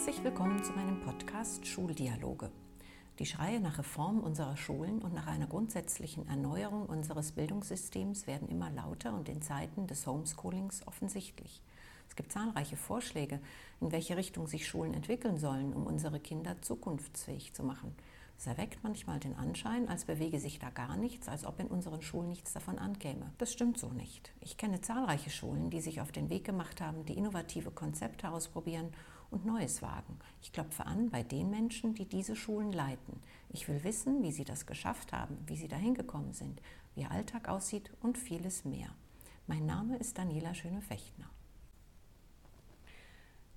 Herzlich willkommen zu meinem Podcast Schuldialoge. Die Schreie nach Reform unserer Schulen und nach einer grundsätzlichen Erneuerung unseres Bildungssystems werden immer lauter und in Zeiten des Homeschoolings offensichtlich. Es gibt zahlreiche Vorschläge, in welche Richtung sich Schulen entwickeln sollen, um unsere Kinder zukunftsfähig zu machen. Es erweckt manchmal den Anschein, als bewege sich da gar nichts, als ob in unseren Schulen nichts davon ankäme. Das stimmt so nicht. Ich kenne zahlreiche Schulen, die sich auf den Weg gemacht haben, die innovative Konzepte ausprobieren und Neues wagen. Ich klopfe an bei den Menschen, die diese Schulen leiten. Ich will wissen, wie sie das geschafft haben, wie sie dahin gekommen sind, wie ihr Alltag aussieht und vieles mehr. Mein Name ist Daniela Schöne-Fechtner.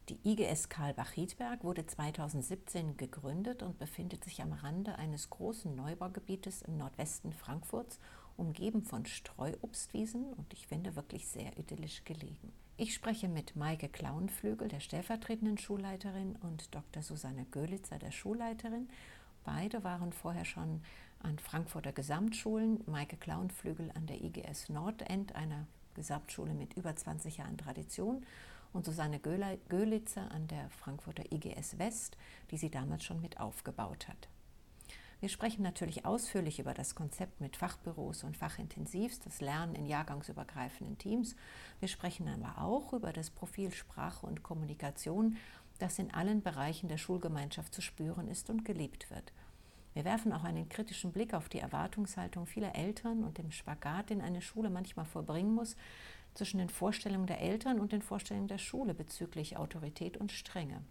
Die IGS Karl-Bach-Riedberg wurde 2017 gegründet und befindet sich am Rande eines großen Neubaugebietes im Nordwesten Frankfurts, umgeben von Streuobstwiesen und ich finde wirklich sehr idyllisch gelegen. Ich spreche mit Maike Klauenflügel, der stellvertretenden Schulleiterin, und Dr. Susanne Göhlitzer, der Schulleiterin. Beide waren vorher schon an Frankfurter Gesamtschulen. Maike Klauenflügel an der IGS Nordend, einer Gesamtschule mit über 20 Jahren Tradition und Susanne Göhlitzer an der Frankfurter IGS West, die sie damals schon mit aufgebaut hat. Wir sprechen natürlich ausführlich über das Konzept mit Fachbüros und Fachintensivs, das Lernen in jahrgangsübergreifenden Teams. Wir sprechen aber auch über das Profil Sprache und Kommunikation, das in allen Bereichen der Schulgemeinschaft zu spüren ist und geliebt wird. Wir werfen auch einen kritischen Blick auf die Erwartungshaltung vieler Eltern und dem Spagat, den eine Schule manchmal vollbringen muss, zwischen den Vorstellungen der Eltern und den Vorstellungen der Schule bezüglich Autorität und Strenge.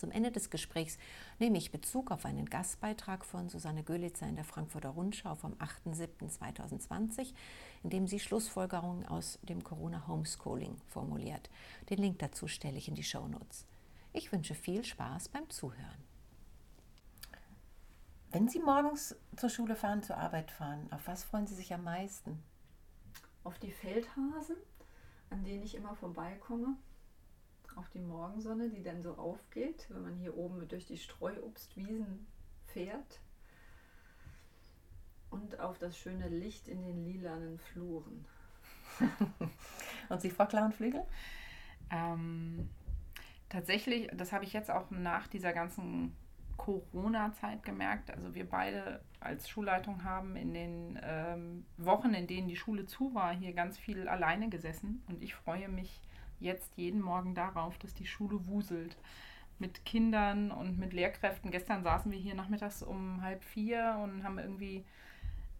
Zum Ende des Gesprächs nehme ich Bezug auf einen Gastbeitrag von Susanne Göhlitzer in der Frankfurter Rundschau vom 8.7.2020, in dem sie Schlussfolgerungen aus dem Corona Homeschooling formuliert. Den Link dazu stelle ich in die Shownotes. Ich wünsche viel Spaß beim Zuhören. Wenn Sie morgens zur Schule fahren, zur Arbeit fahren, auf was freuen Sie sich am meisten? auf die Feldhasen, an denen ich immer vorbeikomme, auf die Morgensonne, die dann so aufgeht, wenn man hier oben durch die Streuobstwiesen fährt und auf das schöne Licht in den lilanen Fluren. und Sie, Frau Klauenflügel? Ähm, tatsächlich, das habe ich jetzt auch nach dieser ganzen Corona-Zeit gemerkt. Also wir beide als Schulleitung haben in den ähm, Wochen, in denen die Schule zu war, hier ganz viel alleine gesessen. Und ich freue mich jetzt jeden Morgen darauf, dass die Schule wuselt. Mit Kindern und mit Lehrkräften. Gestern saßen wir hier nachmittags um halb vier und haben irgendwie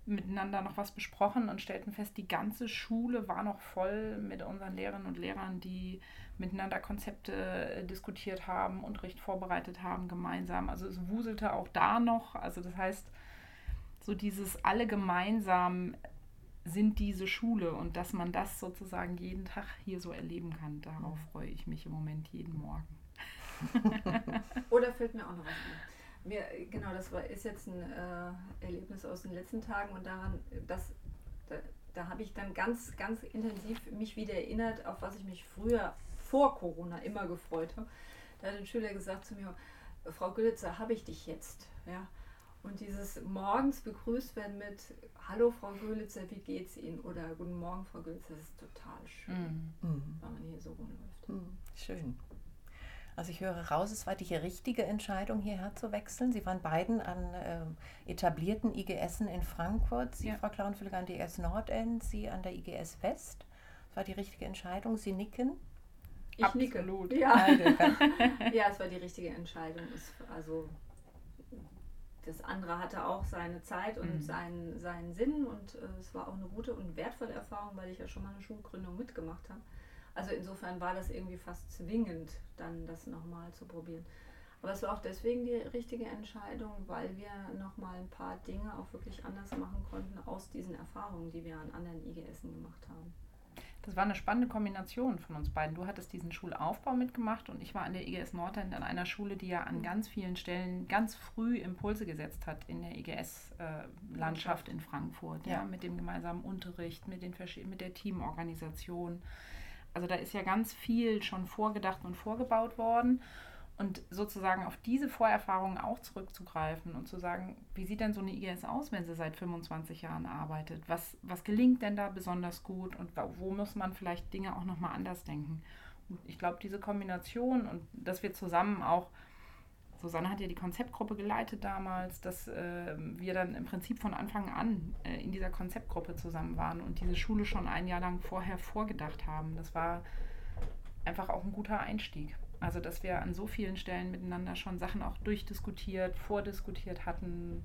miteinander noch was besprochen und stellten fest, die ganze Schule war noch voll mit unseren Lehrerinnen und Lehrern, die miteinander Konzepte äh, diskutiert haben, Unterricht vorbereitet haben gemeinsam. Also es wuselte auch da noch. Also das heißt, so dieses alle gemeinsam sind diese Schule und dass man das sozusagen jeden Tag hier so erleben kann, darauf mhm. freue ich mich im Moment jeden Morgen. Oder fällt mir auch noch was ein. Mir, genau, das war, ist jetzt ein äh, Erlebnis aus den letzten Tagen und daran, das, da, da habe ich dann ganz, ganz intensiv mich wieder erinnert, auf was ich mich früher vor Corona immer gefreut habe. Da hat ein Schüler gesagt zu mir, Frau Gülitzer, habe ich dich jetzt? Ja. Und dieses morgens begrüßt werden mit Hallo Frau Gülitzer, wie geht's Ihnen? Oder Guten Morgen Frau Gülitzer, das ist total schön, mhm. wenn man hier so rumläuft. Mhm. Schön. Also ich höre raus, es war die richtige Entscheidung, hierher zu wechseln. Sie waren beiden an äh, etablierten IGSen in Frankfurt. Sie, ja. Frau Klauenfülliger, an der IGS Nordend, Sie an der IGS West. Es war die richtige Entscheidung. Sie nicken. Ich Absolut. nicke. Ja. ja, es war die richtige Entscheidung. Es, also das andere hatte auch seine Zeit und mhm. seinen, seinen Sinn und äh, es war auch eine gute und wertvolle Erfahrung, weil ich ja schon mal eine Schulgründung mitgemacht habe. Also insofern war das irgendwie fast zwingend, dann das nochmal zu probieren. Aber es war auch deswegen die richtige Entscheidung, weil wir nochmal ein paar Dinge auch wirklich anders machen konnten aus diesen Erfahrungen, die wir an anderen IGSen gemacht haben. Das war eine spannende Kombination von uns beiden. Du hattest diesen Schulaufbau mitgemacht und ich war an der IGS Nordend an einer Schule, die ja an mhm. ganz vielen Stellen ganz früh Impulse gesetzt hat in der IGS-Landschaft äh, in Frankfurt. Ja. ja. mit dem gemeinsamen Unterricht, mit, den, mit der Teamorganisation. Also da ist ja ganz viel schon vorgedacht und vorgebaut worden. Und sozusagen auf diese Vorerfahrungen auch zurückzugreifen und zu sagen, wie sieht denn so eine IGS aus, wenn sie seit 25 Jahren arbeitet? Was, was gelingt denn da besonders gut und wo muss man vielleicht Dinge auch nochmal anders denken? ich glaube, diese Kombination und dass wir zusammen auch, Susanne hat ja die Konzeptgruppe geleitet damals, dass äh, wir dann im Prinzip von Anfang an äh, in dieser Konzeptgruppe zusammen waren und diese Schule schon ein Jahr lang vorher vorgedacht haben. Das war einfach auch ein guter Einstieg. Also, dass wir an so vielen Stellen miteinander schon Sachen auch durchdiskutiert, vordiskutiert hatten.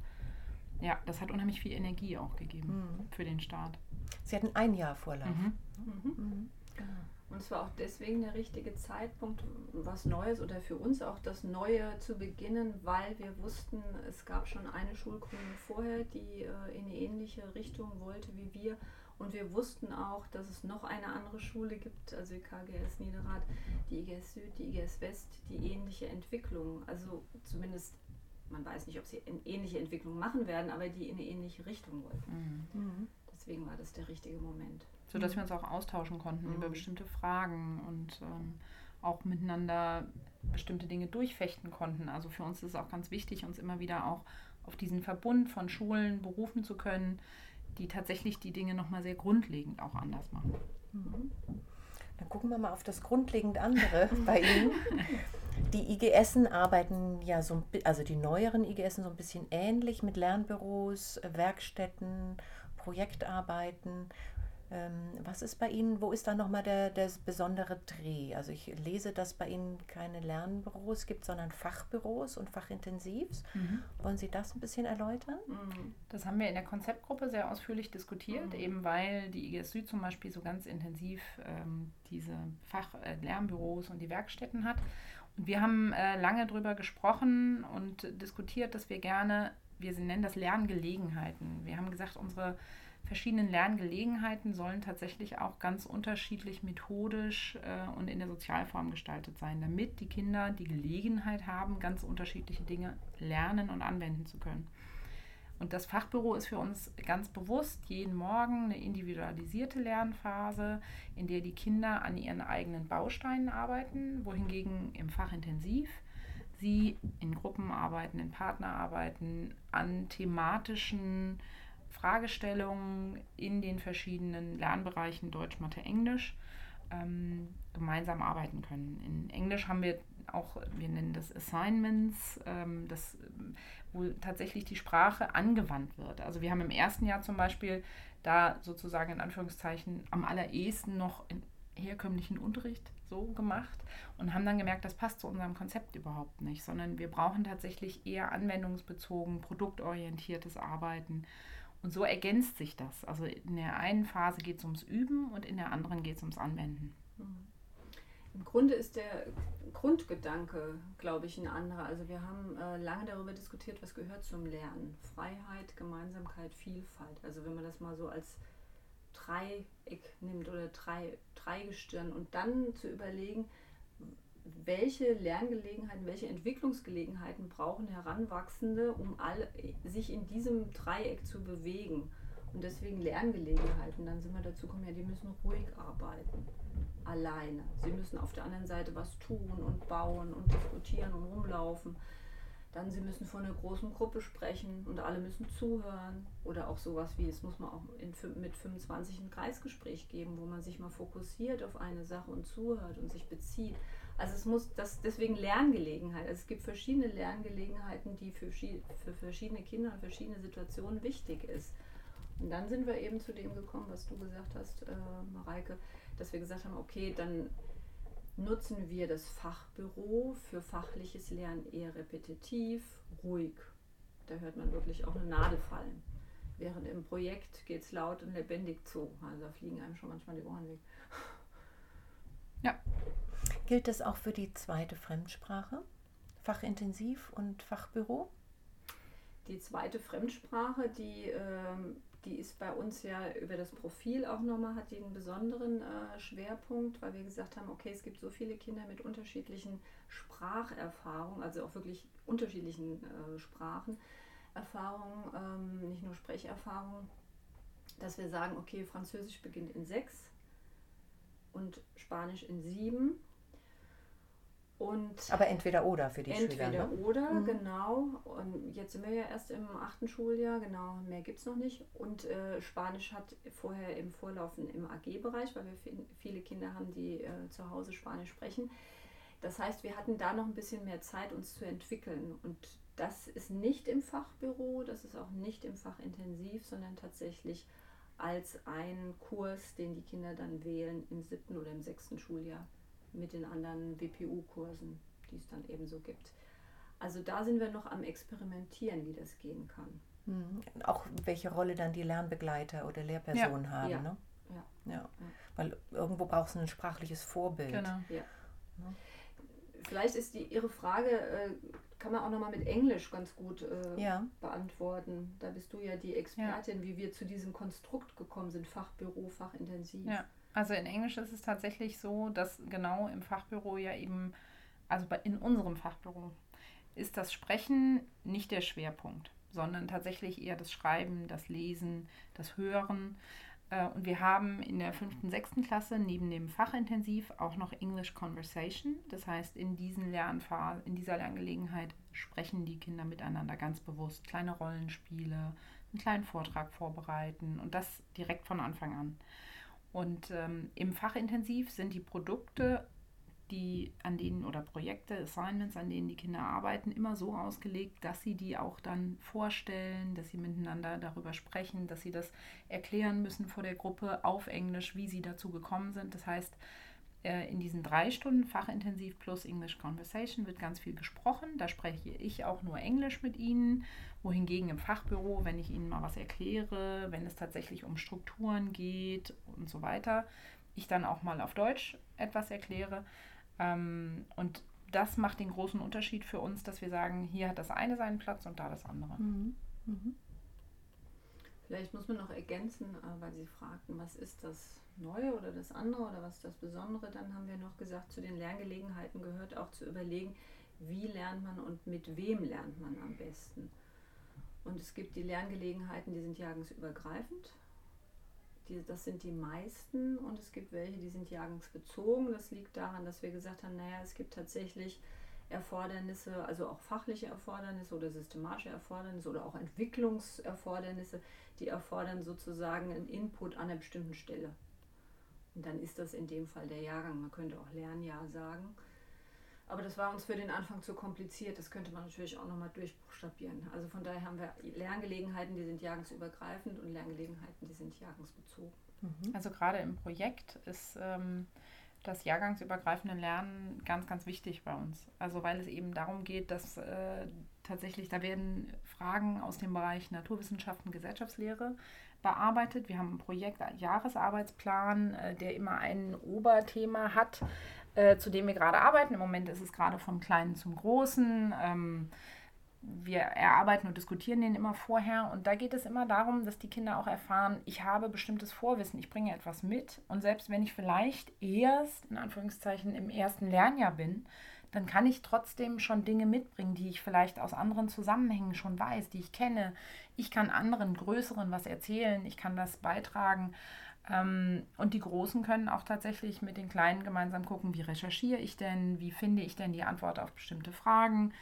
Ja, das hat unheimlich viel Energie auch gegeben mhm. für den Start. Sie hatten ein Jahr Vorlauf. Mhm. Mhm. mhm. Genau. Und es war auch deswegen der richtige Zeitpunkt, was Neues oder für uns auch das Neue zu beginnen, weil wir wussten, es gab schon eine Schulgründung vorher, die äh, in eine ähnliche Richtung wollte wie wir. Und wir wussten auch, dass es noch eine andere Schule gibt, also die KGS Niederrad, die IGS Süd, die IGS West, die ähnliche Entwicklung, also zumindest, man weiß nicht, ob sie eine ähnliche Entwicklung machen werden, aber die in eine ähnliche Richtung wollten. Mhm. mhm. Deswegen war das der richtige Moment. So dass wir uns auch austauschen konnten mhm. über bestimmte Fragen und ähm, auch miteinander bestimmte Dinge durchfechten konnten. Also für uns ist es auch ganz wichtig, uns immer wieder auch auf diesen Verbund von Schulen berufen zu können, die tatsächlich die Dinge nochmal sehr grundlegend auch anders machen. Mhm. Dann gucken wir mal auf das grundlegend andere bei Ihnen. Die IGSen arbeiten ja so, also die neueren IGSen so ein bisschen ähnlich mit Lernbüros, Werkstätten, Projektarbeiten. Ähm, was ist bei Ihnen, wo ist da nochmal der, der besondere Dreh? Also ich lese, dass bei Ihnen keine Lernbüros gibt, sondern Fachbüros und Fachintensivs. Mhm. Wollen Sie das ein bisschen erläutern? Mhm. Das haben wir in der Konzeptgruppe sehr ausführlich diskutiert, mhm. eben weil die IGS Süd zum Beispiel so ganz intensiv ähm, diese Fachlernbüros äh, und die Werkstätten hat. Und wir haben äh, lange darüber gesprochen und diskutiert, dass wir gerne, wir nennen das Lerngelegenheiten. Wir haben gesagt, unsere verschiedenen Lerngelegenheiten sollen tatsächlich auch ganz unterschiedlich methodisch äh, und in der Sozialform gestaltet sein, damit die Kinder die Gelegenheit haben, ganz unterschiedliche Dinge lernen und anwenden zu können. Und das Fachbüro ist für uns ganz bewusst jeden Morgen eine individualisierte Lernphase, in der die Kinder an ihren eigenen Bausteinen arbeiten, wohingegen im Fachintensiv sie in Gruppen arbeiten, in Partnerarbeiten, an thematischen Fragestellungen in den verschiedenen Lernbereichen Deutsch, Mathe, Englisch ähm, gemeinsam arbeiten können. In Englisch haben wir auch, wir nennen das Assignments, ähm, das, wo tatsächlich die Sprache angewandt wird. Also wir haben im ersten Jahr zum Beispiel da sozusagen in Anführungszeichen am allerersten noch in herkömmlichen Unterricht so gemacht und haben dann gemerkt, das passt zu unserem Konzept überhaupt nicht, sondern wir brauchen tatsächlich eher anwendungsbezogen, produktorientiertes Arbeiten und so ergänzt sich das. Also in der einen Phase geht es ums Üben und in der anderen geht es ums Anwenden. Mhm. Im Grunde ist der Grundgedanke, glaube ich, ein anderer. Also wir haben äh, lange darüber diskutiert, was gehört zum Lernen. Freiheit, Gemeinsamkeit, Vielfalt. Also wenn man das mal so als Dreieck nimmt oder drei, Dreigestirn und dann zu überlegen, welche Lerngelegenheiten, welche Entwicklungsgelegenheiten brauchen Heranwachsende, um alle, sich in diesem Dreieck zu bewegen. Und deswegen Lerngelegenheiten. Dann sind wir dazu gekommen, ja, die müssen ruhig arbeiten. Alleine. Sie müssen auf der anderen Seite was tun und bauen und diskutieren und rumlaufen. Dann sie müssen vor einer großen Gruppe sprechen und alle müssen zuhören. Oder auch sowas wie, es muss man auch in, mit 25 ein Kreisgespräch geben, wo man sich mal fokussiert auf eine Sache und zuhört und sich bezieht. Also es muss das deswegen Lerngelegenheit. Also es gibt verschiedene Lerngelegenheiten, die für, für verschiedene Kinder und verschiedene Situationen wichtig ist. Und dann sind wir eben zu dem gekommen, was du gesagt hast, äh, Mareike, dass wir gesagt haben, okay, dann nutzen wir das Fachbüro für fachliches Lernen eher repetitiv, ruhig. Da hört man wirklich auch eine Nadel fallen. Während im Projekt geht es laut und lebendig zu. Also da fliegen einem schon manchmal die Ohren weg. Ja, Gilt das auch für die zweite Fremdsprache? Fachintensiv und Fachbüro? Die zweite Fremdsprache, die, ähm, die ist bei uns ja über das Profil auch nochmal, hat die einen besonderen äh, Schwerpunkt, weil wir gesagt haben, okay, es gibt so viele Kinder mit unterschiedlichen Spracherfahrungen, also auch wirklich unterschiedlichen äh, Sprachenerfahrungen, ähm, nicht nur Sprecherfahrungen, dass wir sagen, okay, Französisch beginnt in sechs und Spanisch in sieben Und Aber entweder oder für die entweder Schüler. Entweder ne? oder, mhm. genau. Und jetzt sind wir ja erst im achten Schuljahr, genau, mehr gibt es noch nicht. Und äh, Spanisch hat vorher im Vorlaufen im AG-Bereich, weil wir viele Kinder haben, die äh, zu Hause Spanisch sprechen. Das heißt, wir hatten da noch ein bisschen mehr Zeit, uns zu entwickeln. Und das ist nicht im Fachbüro, das ist auch nicht im Fach intensiv, sondern tatsächlich als ein Kurs, den die Kinder dann wählen im siebten oder im sechsten Schuljahr mit den anderen WPU-Kursen, die es dann ebenso gibt. Also da sind wir noch am Experimentieren, wie das gehen kann. Mhm. Auch welche Rolle dann die Lernbegleiter oder Lehrpersonen ja. haben. Ja. Ne? Ja. ja. Weil irgendwo brauchst du ein sprachliches Vorbild. Genau. Ja. Vielleicht ist die Ihre Frage, äh, kann man auch nochmal mit Englisch ganz gut äh, ja. beantworten. Da bist du ja die Expertin, wie wir zu diesem Konstrukt gekommen sind, Fachbüro, Fachintensiv. Ja. Also in Englisch ist es tatsächlich so, dass genau im Fachbüro ja eben, also in unserem Fachbüro, ist das Sprechen nicht der Schwerpunkt, sondern tatsächlich eher das Schreiben, das Lesen, das Hören. Äh, und wir haben in der fünften, sechsten Klasse neben dem Fachintensiv auch noch English Conversation. Das heißt, in, diesen Lernphasen, in dieser Lerngelegenheit sprechen die Kinder miteinander ganz bewusst. Kleine Rollenspiele, einen kleinen Vortrag vorbereiten und das direkt von Anfang an. Und ähm, im Fachintensiv sind die Produkte, die an denen oder Projekte, Assignments, an denen die Kinder arbeiten, immer so ausgelegt, dass sie die auch dann vorstellen, dass sie miteinander darüber sprechen, dass sie das erklären müssen vor der Gruppe auf Englisch, wie sie dazu gekommen sind. Das heißt, in diesen drei Stunden Fachintensiv plus English Conversation wird ganz viel gesprochen. Da spreche ich auch nur Englisch mit Ihnen, wohingegen im Fachbüro, wenn ich Ihnen mal was erkläre, wenn es tatsächlich um Strukturen geht und so weiter, ich dann auch mal auf Deutsch etwas erkläre. Ähm, und das macht den großen Unterschied für uns, dass wir sagen, hier hat das eine seinen Platz und da das andere. Mhm. Mhm. Vielleicht muss man noch ergänzen, äh, weil Sie fragten, was ist das Neue oder das andere oder was ist das Besondere? Dann haben wir noch gesagt, zu den Lerngelegenheiten gehört auch zu überlegen, wie lernt man und mit wem lernt man am besten. Und es gibt die Lerngelegenheiten, die sind jahrgangsübergreifend. Die, das sind die meisten und es gibt welche, die sind jahrgangsbezogen. Das liegt daran, dass wir gesagt haben, naja, es gibt tatsächlich Erfordernisse, also auch fachliche Erfordernisse oder systematische Erfordernisse oder auch Entwicklungserfordernisse, die erfordern sozusagen einen Input an einer bestimmten Stelle. Und dann ist das in dem Fall der Jahrgang. Man könnte auch Lernjahr sagen. Aber das war uns für den Anfang zu kompliziert. Das könnte man natürlich auch nochmal durchbuchstabieren. Also von daher haben wir Lerngelegenheiten, die sind jahrgangsübergreifend und Lerngelegenheiten, die sind jahrgangsbezogen. Mhm. Also gerade im Projekt ist ähm, das jahrgangsübergreifende Lernen ganz, ganz wichtig bei uns. Also weil es eben darum geht, dass äh, tatsächlich, da werden Fragen aus dem Bereich Naturwissenschaften, Gesellschaftslehre bearbeitet. Wir haben ein Projekt, einen Jahresarbeitsplan, äh, der immer ein Oberthema hat, äh, zu dem wir gerade arbeiten. Im Moment ist es gerade vom Kleinen zum Großen. Ähm, wir erarbeiten und diskutieren den immer vorher. Und da geht es immer darum, dass die Kinder auch erfahren, ich habe bestimmtes Vorwissen, ich bringe etwas mit. Und selbst wenn ich vielleicht erst, in Anführungszeichen, im ersten Lernjahr bin, dann kann ich trotzdem schon Dinge mitbringen, die ich vielleicht aus anderen Zusammenhängen schon weiß, die ich kenne. Ich kann anderen Größeren was erzählen, ich kann das beitragen. Ähm, und die Großen können auch tatsächlich mit den Kleinen gemeinsam gucken, wie recherchiere ich denn, wie finde ich denn die Antwort auf bestimmte Fragen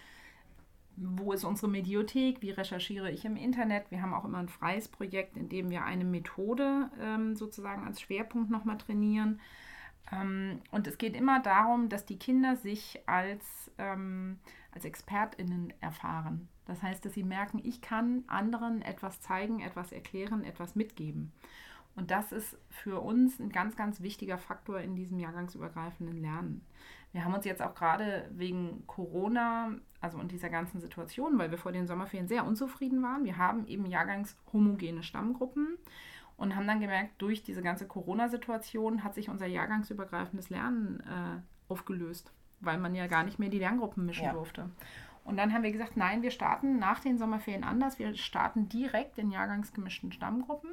wo ist unsere Mediothek, wie recherchiere ich im Internet. Wir haben auch immer ein freies Projekt, in dem wir eine Methode ähm, sozusagen als Schwerpunkt nochmal trainieren. Ähm, und es geht immer darum, dass die Kinder sich als, ähm, als ExpertInnen erfahren. Das heißt, dass sie merken, ich kann anderen etwas zeigen, etwas erklären, etwas mitgeben. Und das ist für uns ein ganz, ganz wichtiger Faktor in diesem jahrgangsübergreifenden Lernen. Wir haben uns jetzt auch gerade wegen Corona, also und dieser ganzen Situation, weil wir vor den Sommerferien sehr unzufrieden waren, wir haben eben jahrgangshomogene Stammgruppen und haben dann gemerkt, durch diese ganze Corona-Situation hat sich unser jahrgangsübergreifendes Lernen äh, aufgelöst, weil man ja gar nicht mehr die Lerngruppen mischen ja. durfte. Und dann haben wir gesagt, nein, wir starten nach den Sommerferien anders. Wir starten direkt in jahrgangsgemischten Stammgruppen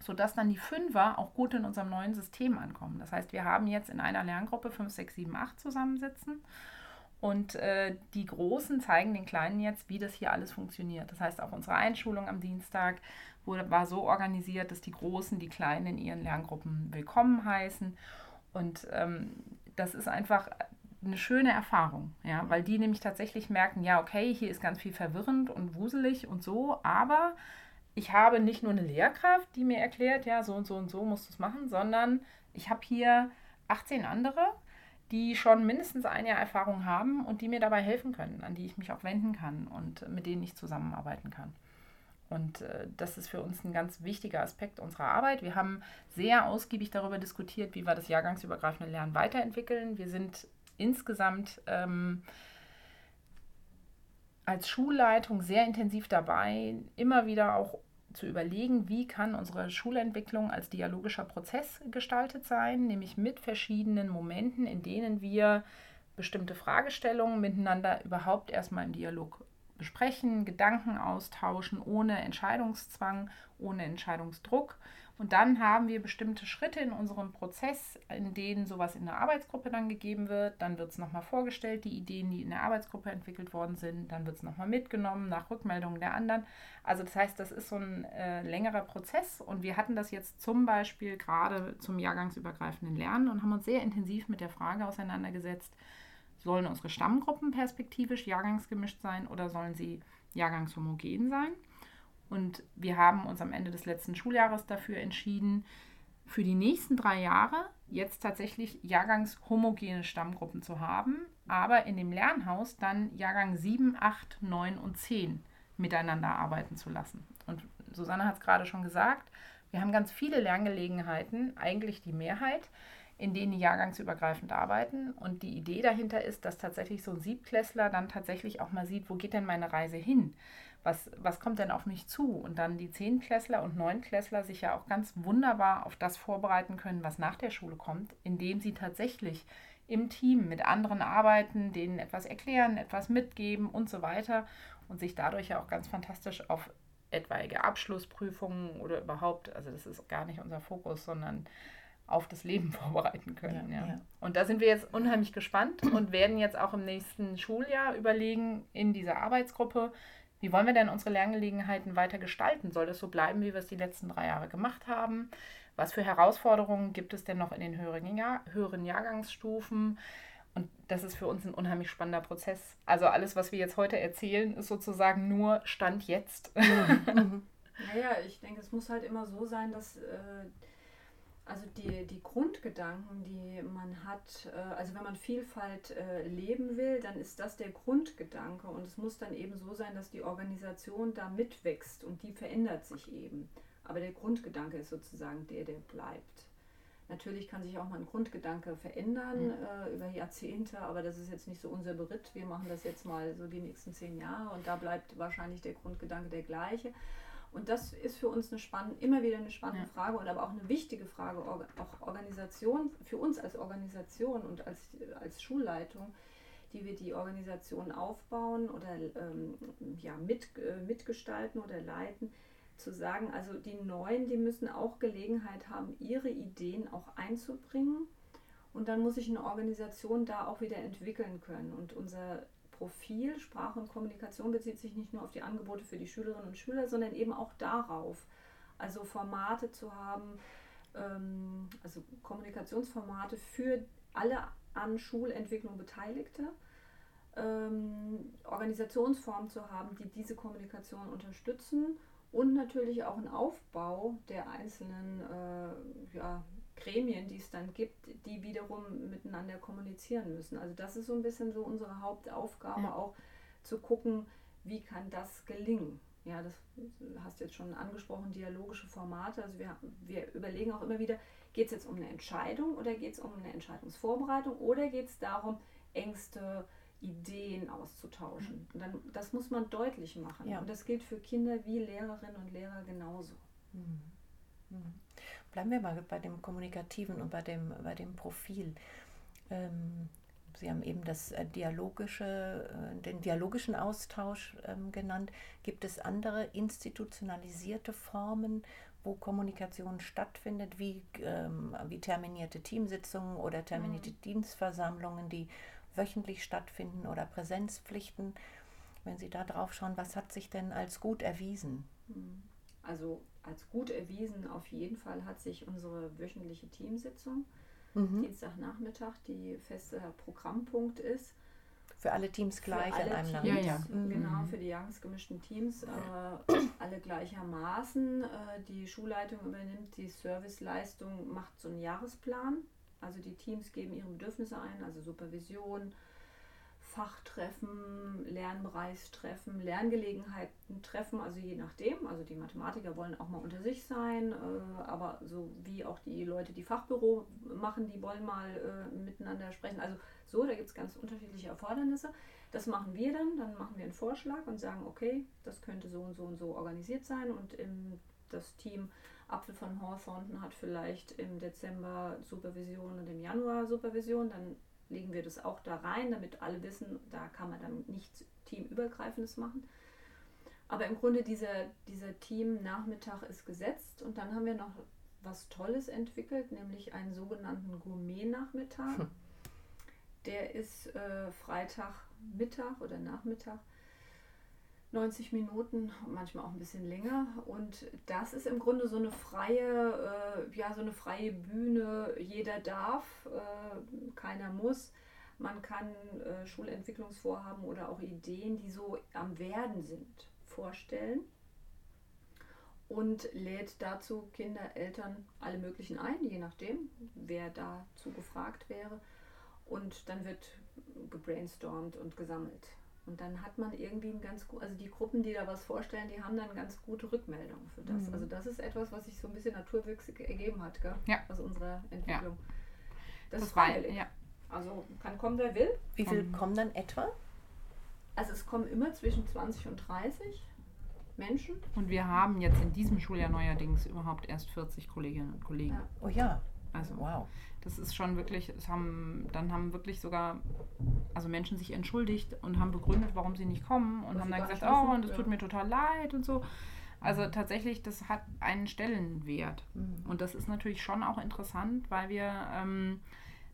sodass dann die Fünfer auch gut in unserem neuen System ankommen. Das heißt, wir haben jetzt in einer Lerngruppe 5, 6, 7, 8 zusammensitzen und äh, die Großen zeigen den Kleinen jetzt, wie das hier alles funktioniert. Das heißt, auch unsere Einschulung am Dienstag wurde, war so organisiert, dass die Großen die Kleinen in ihren Lerngruppen willkommen heißen. Und ähm, das ist einfach eine schöne Erfahrung, ja, weil die nämlich tatsächlich merken, ja, okay, hier ist ganz viel verwirrend und wuselig und so, aber ich habe nicht nur eine Lehrkraft, die mir erklärt, ja, so und so und so musst du es machen, sondern ich habe hier 18 andere, die schon mindestens ein Jahr Erfahrung haben und die mir dabei helfen können, an die ich mich auch wenden kann und mit denen ich zusammenarbeiten kann. Und äh, das ist für uns ein ganz wichtiger Aspekt unserer Arbeit. Wir haben sehr ausgiebig darüber diskutiert, wie wir das jahrgangsübergreifende Lernen weiterentwickeln. Wir sind insgesamt ähm, als Schulleitung sehr intensiv dabei, immer wieder auch zu überlegen, wie kann unsere Schulentwicklung als dialogischer Prozess gestaltet sein, nämlich mit verschiedenen Momenten, in denen wir bestimmte Fragestellungen miteinander überhaupt erstmal im Dialog besprechen, Gedanken austauschen, ohne Entscheidungszwang, ohne Entscheidungsdruck und dann haben wir bestimmte Schritte in unserem Prozess, in denen sowas in der Arbeitsgruppe dann gegeben wird. Dann wird es nochmal vorgestellt, die Ideen, die in der Arbeitsgruppe entwickelt worden sind. Dann wird es nochmal mitgenommen nach Rückmeldungen der anderen. Also das heißt, das ist so ein äh, längerer Prozess. Und wir hatten das jetzt zum Beispiel gerade zum jahrgangsübergreifenden Lernen und haben uns sehr intensiv mit der Frage auseinandergesetzt, sollen unsere Stammgruppen perspektivisch jahrgangsgemischt sein oder sollen sie jahrgangshomogen sein? Und wir haben uns am Ende des letzten Schuljahres dafür entschieden, für die nächsten drei Jahre jetzt tatsächlich jahrgangshomogene Stammgruppen zu haben, aber in dem Lernhaus dann Jahrgang 7, 8, 9 und 10 miteinander arbeiten zu lassen. Und Susanne hat es gerade schon gesagt, wir haben ganz viele Lerngelegenheiten, eigentlich die Mehrheit, in denen die jahrgangsübergreifend arbeiten. Und die Idee dahinter ist, dass tatsächlich so ein Siebtklässler dann tatsächlich auch mal sieht, wo geht denn meine Reise hin? was, was kommt denn auf mich zu? Und dann die Zehnklässler und Neunklässler sich ja auch ganz wunderbar auf das vorbereiten können, was nach der Schule kommt, indem sie tatsächlich im Team mit anderen arbeiten, denen etwas erklären, etwas mitgeben und so weiter und sich dadurch ja auch ganz fantastisch auf etwaige Abschlussprüfungen oder überhaupt, also das ist gar nicht unser Fokus, sondern auf das Leben vorbereiten können. Ja, ja. Und da sind wir jetzt unheimlich gespannt und werden jetzt auch im nächsten Schuljahr überlegen, in dieser Arbeitsgruppe, wie wollen wir denn unsere Lerngelegenheiten weiter gestalten? Soll das so bleiben, wie wir es die letzten drei Jahre gemacht haben? Was für Herausforderungen gibt es denn noch in den höheren, Jahr höheren Jahrgangsstufen? Und das ist für uns ein unheimlich spannender Prozess. Also alles, was wir jetzt heute erzählen, ist sozusagen nur Stand jetzt. naja, ich denke, es muss halt immer so sein, dass äh, also die, die Grundgedanken, die man hat, äh, also wenn man Vielfalt äh, leben will, dann ist das der Grundgedanke und es muss dann eben so sein, dass die Organisation da mitwächst und die verändert sich eben. Aber der Grundgedanke ist sozusagen der, der bleibt. Natürlich kann sich auch mal ein Grundgedanke verändern mhm. über Jahrzehnte, aber das ist jetzt nicht so unser Beritt. Wir machen das jetzt mal so die nächsten zehn Jahre und da bleibt wahrscheinlich der Grundgedanke der gleiche. Und das ist für uns eine spannende, immer wieder eine spannende ja. Frage und aber auch eine wichtige Frage, auch Organisation, für uns als Organisation und als, als Schulleitung, die wir die Organisation aufbauen oder ähm, ja, mit, äh, mitgestalten oder leiten, zu sagen, also die Neuen, die müssen auch Gelegenheit haben, ihre Ideen auch einzubringen. Und dann muss sich eine Organisation da auch wieder entwickeln können. Und unser Profil Sprache und Kommunikation bezieht sich nicht nur auf die Angebote für die Schülerinnen und Schüler, sondern eben auch darauf, also Formate zu haben, ähm, also Kommunikationsformate für alle an Schulentwicklung Beteiligte, ähm, Organisationsformen zu haben, die diese Kommunikation unterstützen und natürlich auch einen Aufbau der einzelnen äh, ja, Gremien, die es dann gibt, die wiederum miteinander kommunizieren müssen. Also das ist so ein bisschen so unsere Hauptaufgabe, ja. auch zu gucken, wie kann das gelingen. Ja, das hast du jetzt schon angesprochen, dialogische Formate. Also wir, wir überlegen auch immer wieder, geht es jetzt um eine Entscheidung oder geht es um eine Entscheidungsvorbereitung oder geht es darum, Ängste, Ideen auszutauschen. Und dann, das muss man deutlich machen. Ja. Und das gilt für Kinder wie Lehrerinnen und Lehrer genauso. Mhm. Mhm. Bleiben wir mal bei dem Kommunikativen und bei dem, bei dem Profil. Ähm, Sie haben eben das äh, dialogische, äh, den dialogischen Austausch ähm, genannt. Gibt es andere institutionalisierte Formen, wo Kommunikation stattfindet, wie, ähm, wie terminierte Teamsitzungen oder terminierte mhm. Dienstversammlungen, die wöchentlich stattfinden oder Präsenzpflichten? Wenn Sie da drauf schauen, was hat sich denn als gut erwiesen? Mhm. Also als gut erwiesen auf jeden Fall hat sich unsere wöchentliche Teamsitzung. mhm. Dienstagnachmittag, die fester Programmpunkt ist. Für alle Teams gleich alle in einem Teams, Land. Ja, ja. Mhm. Genau, für die jahresgemischten Teams äh, alle gleichermaßen. Äh, die Schulleitung übernimmt die Serviceleistung, macht so einen Jahresplan. Also die Teams geben ihre Bedürfnisse ein, also Supervision, Fachtreffen, Lernbereichstreffen, Lerngelegenheiten treffen, also je nachdem. Also die Mathematiker wollen auch mal unter sich sein, äh, aber so wie auch die Leute, die Fachbüro machen, die wollen mal äh, miteinander sprechen. Also so, da gibt es ganz unterschiedliche Erfordernisse. Das machen wir dann, dann machen wir einen Vorschlag und sagen, okay, das könnte so und so und so organisiert sein und im, das Team Apfel von Hawthornton hat vielleicht im Dezember Supervision und im Januar Supervision, dann legen wir das auch da rein, damit alle wissen, da kann man dann nichts Teamübergreifendes machen. Aber im Grunde dieser, dieser Team-Nachmittag ist gesetzt und dann haben wir noch was Tolles entwickelt, nämlich einen sogenannten Gourmet-Nachmittag. Hm. Der ist äh, Freitagmittag oder Nachmittag 90 Minuten, manchmal auch ein bisschen länger. Und das ist im Grunde so eine freie, äh, ja, so eine freie Bühne. Jeder darf, äh, keiner muss. Man kann äh, Schulentwicklungsvorhaben oder auch Ideen, die so am Werden sind, vorstellen und lädt dazu Kinder, Eltern, alle möglichen ein, je nachdem, wer dazu gefragt wäre. Und dann wird gebrainstormt und gesammelt. Und dann hat man irgendwie ein ganz gut, also die Gruppen, die da was vorstellen, die haben dann ganz gute Rückmeldungen für das. Mhm. Also das ist etwas, was sich so ein bisschen naturwüchsig ergeben hat, gell? Ja. aus unserer Entwicklung. Ja. Das, das ist freiwillig. Ja. Also kann kommen, wer will. Wie viele mhm. kommen dann etwa? Also es kommen immer zwischen 20 und 30 Menschen. Und wir haben jetzt in diesem Schuljahr neuerdings überhaupt erst 40 Kolleginnen und Kollegen. Ja. Oh ja. Also wow. Das ist schon wirklich, es haben, dann haben wirklich sogar also Menschen sich entschuldigt und haben begründet, warum sie nicht kommen und Was haben dann gesagt, oh, und ja. tut mir total leid und so. Also mhm. tatsächlich, das hat einen Stellenwert. Mhm. Und das ist natürlich schon auch interessant, weil wir, ähm,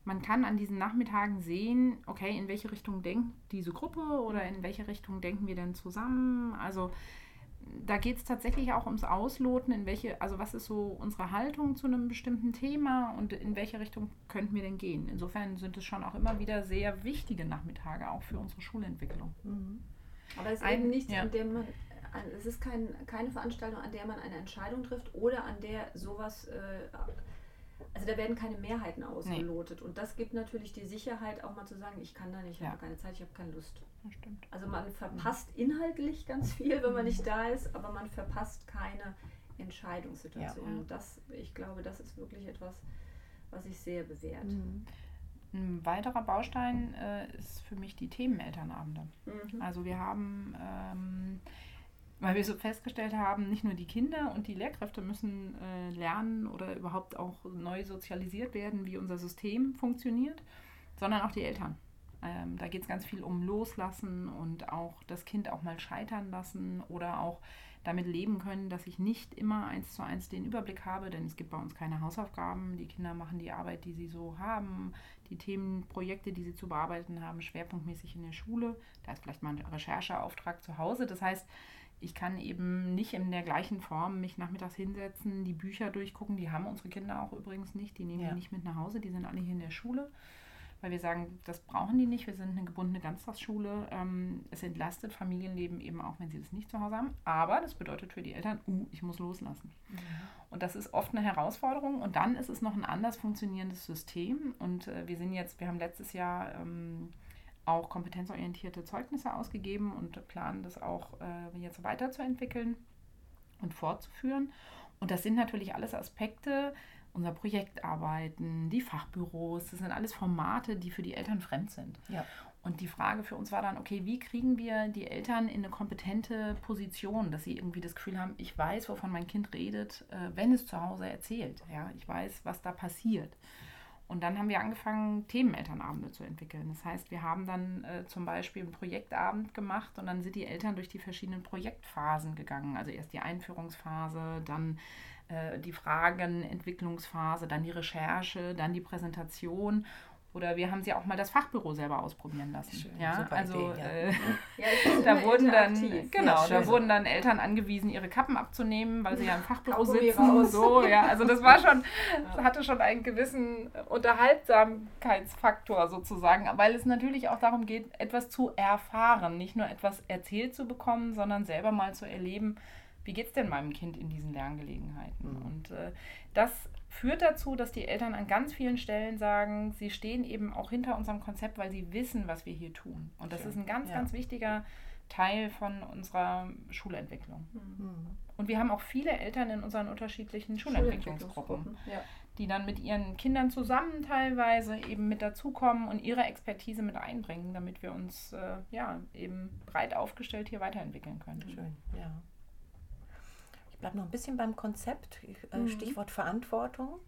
man kann an diesen Nachmittagen sehen, okay, in welche Richtung denkt diese Gruppe oder in welche Richtung denken wir denn zusammen. Also da geht es tatsächlich auch ums Ausloten, in welche, also was ist so unsere Haltung zu einem bestimmten Thema und in welche Richtung könnten wir denn gehen. Insofern sind es schon auch immer wieder sehr wichtige Nachmittage, auch für unsere Schulentwicklung. Mhm. Aber es ist Ein, eben nichts, ja. an dem man, es ist kein, keine Veranstaltung, an der man eine Entscheidung trifft oder an der sowas äh, also da werden keine Mehrheiten ausgelotet. Nee. Und das gibt natürlich die Sicherheit, auch mal zu sagen, ich kann da nicht, ich ja. habe keine Zeit, ich habe keine Lust. Also man verpasst inhaltlich ganz viel, wenn man nicht da ist, aber man verpasst keine Entscheidungssituation. Ja. Und das, ich glaube, das ist wirklich etwas, was sich sehr bewährt. Mhm. Ein weiterer Baustein äh, ist für mich die Themenelternabende. Mhm. Also wir haben ähm, weil wir so festgestellt haben, nicht nur die Kinder und die Lehrkräfte müssen äh, lernen oder überhaupt auch neu sozialisiert werden, wie unser System funktioniert, sondern auch die Eltern. Ähm, da geht es ganz viel um Loslassen und auch das Kind auch mal scheitern lassen oder auch damit leben können, dass ich nicht immer eins zu eins den Überblick habe, denn es gibt bei uns keine Hausaufgaben. Die Kinder machen die Arbeit, die sie so haben, die Themenprojekte, die sie zu bearbeiten haben, schwerpunktmäßig in der Schule. Da ist vielleicht mal ein Rechercheauftrag zu Hause. Das heißt, ich kann eben nicht in der gleichen Form mich nachmittags hinsetzen, die Bücher durchgucken. Die haben unsere Kinder auch übrigens nicht. Die nehmen ja. die nicht mit nach Hause. Die sind alle hier in der Schule, weil wir sagen, das brauchen die nicht. Wir sind eine gebundene Ganztagsschule. Ähm, es entlastet Familienleben eben auch, wenn sie das nicht zu Hause haben. Aber das bedeutet für die Eltern, uh, ich muss loslassen. Mhm. Und das ist oft eine Herausforderung. Und dann ist es noch ein anders funktionierendes System. Und äh, wir sind jetzt, wir haben letztes Jahr ähm, auch kompetenzorientierte Zeugnisse ausgegeben und planen das auch äh, jetzt weiterzuentwickeln und fortzuführen. Und das sind natürlich alles Aspekte unser Projektarbeiten, die Fachbüros, das sind alles Formate, die für die Eltern fremd sind. Ja. Und die Frage für uns war dann, okay, wie kriegen wir die Eltern in eine kompetente Position, dass sie irgendwie das Gefühl haben, ich weiß, wovon mein Kind redet, äh, wenn es zu Hause erzählt. Ja, ich weiß, was da passiert. Und dann haben wir angefangen, Themenelternabende zu entwickeln. Das heißt, wir haben dann äh, zum Beispiel einen Projektabend gemacht und dann sind die Eltern durch die verschiedenen Projektphasen gegangen. Also erst die Einführungsphase, dann äh, die Fragenentwicklungsphase, dann die Recherche, dann die Präsentation. Oder wir haben sie auch mal das Fachbüro selber ausprobieren lassen. Schön, ja, also Idee, ja. Äh, ja, da wurden dann genau, da wurden dann Eltern angewiesen, ihre Kappen abzunehmen, weil sie ja im Fachbüro sitzen. So, ja, also das war schon, hatte schon einen gewissen Unterhaltsamkeitsfaktor sozusagen, weil es natürlich auch darum geht, etwas zu erfahren, nicht nur etwas erzählt zu bekommen, sondern selber mal zu erleben, wie geht es denn meinem Kind in diesen Lerngelegenheiten? Mhm. Und äh, das führt dazu, dass die Eltern an ganz vielen Stellen sagen, sie stehen eben auch hinter unserem Konzept, weil sie wissen, was wir hier tun. Und das Schön. ist ein ganz, ja. ganz wichtiger Teil von unserer Schulentwicklung. Mhm. Und wir haben auch viele Eltern in unseren unterschiedlichen Schulentwicklungsgruppen, ja. die dann mit ihren Kindern zusammen teilweise eben mit dazukommen und ihre Expertise mit einbringen, damit wir uns äh, ja eben breit aufgestellt hier weiterentwickeln können. Schön, ja bleibe noch ein bisschen beim Konzept. Äh, mhm. Stichwort Verantwortung.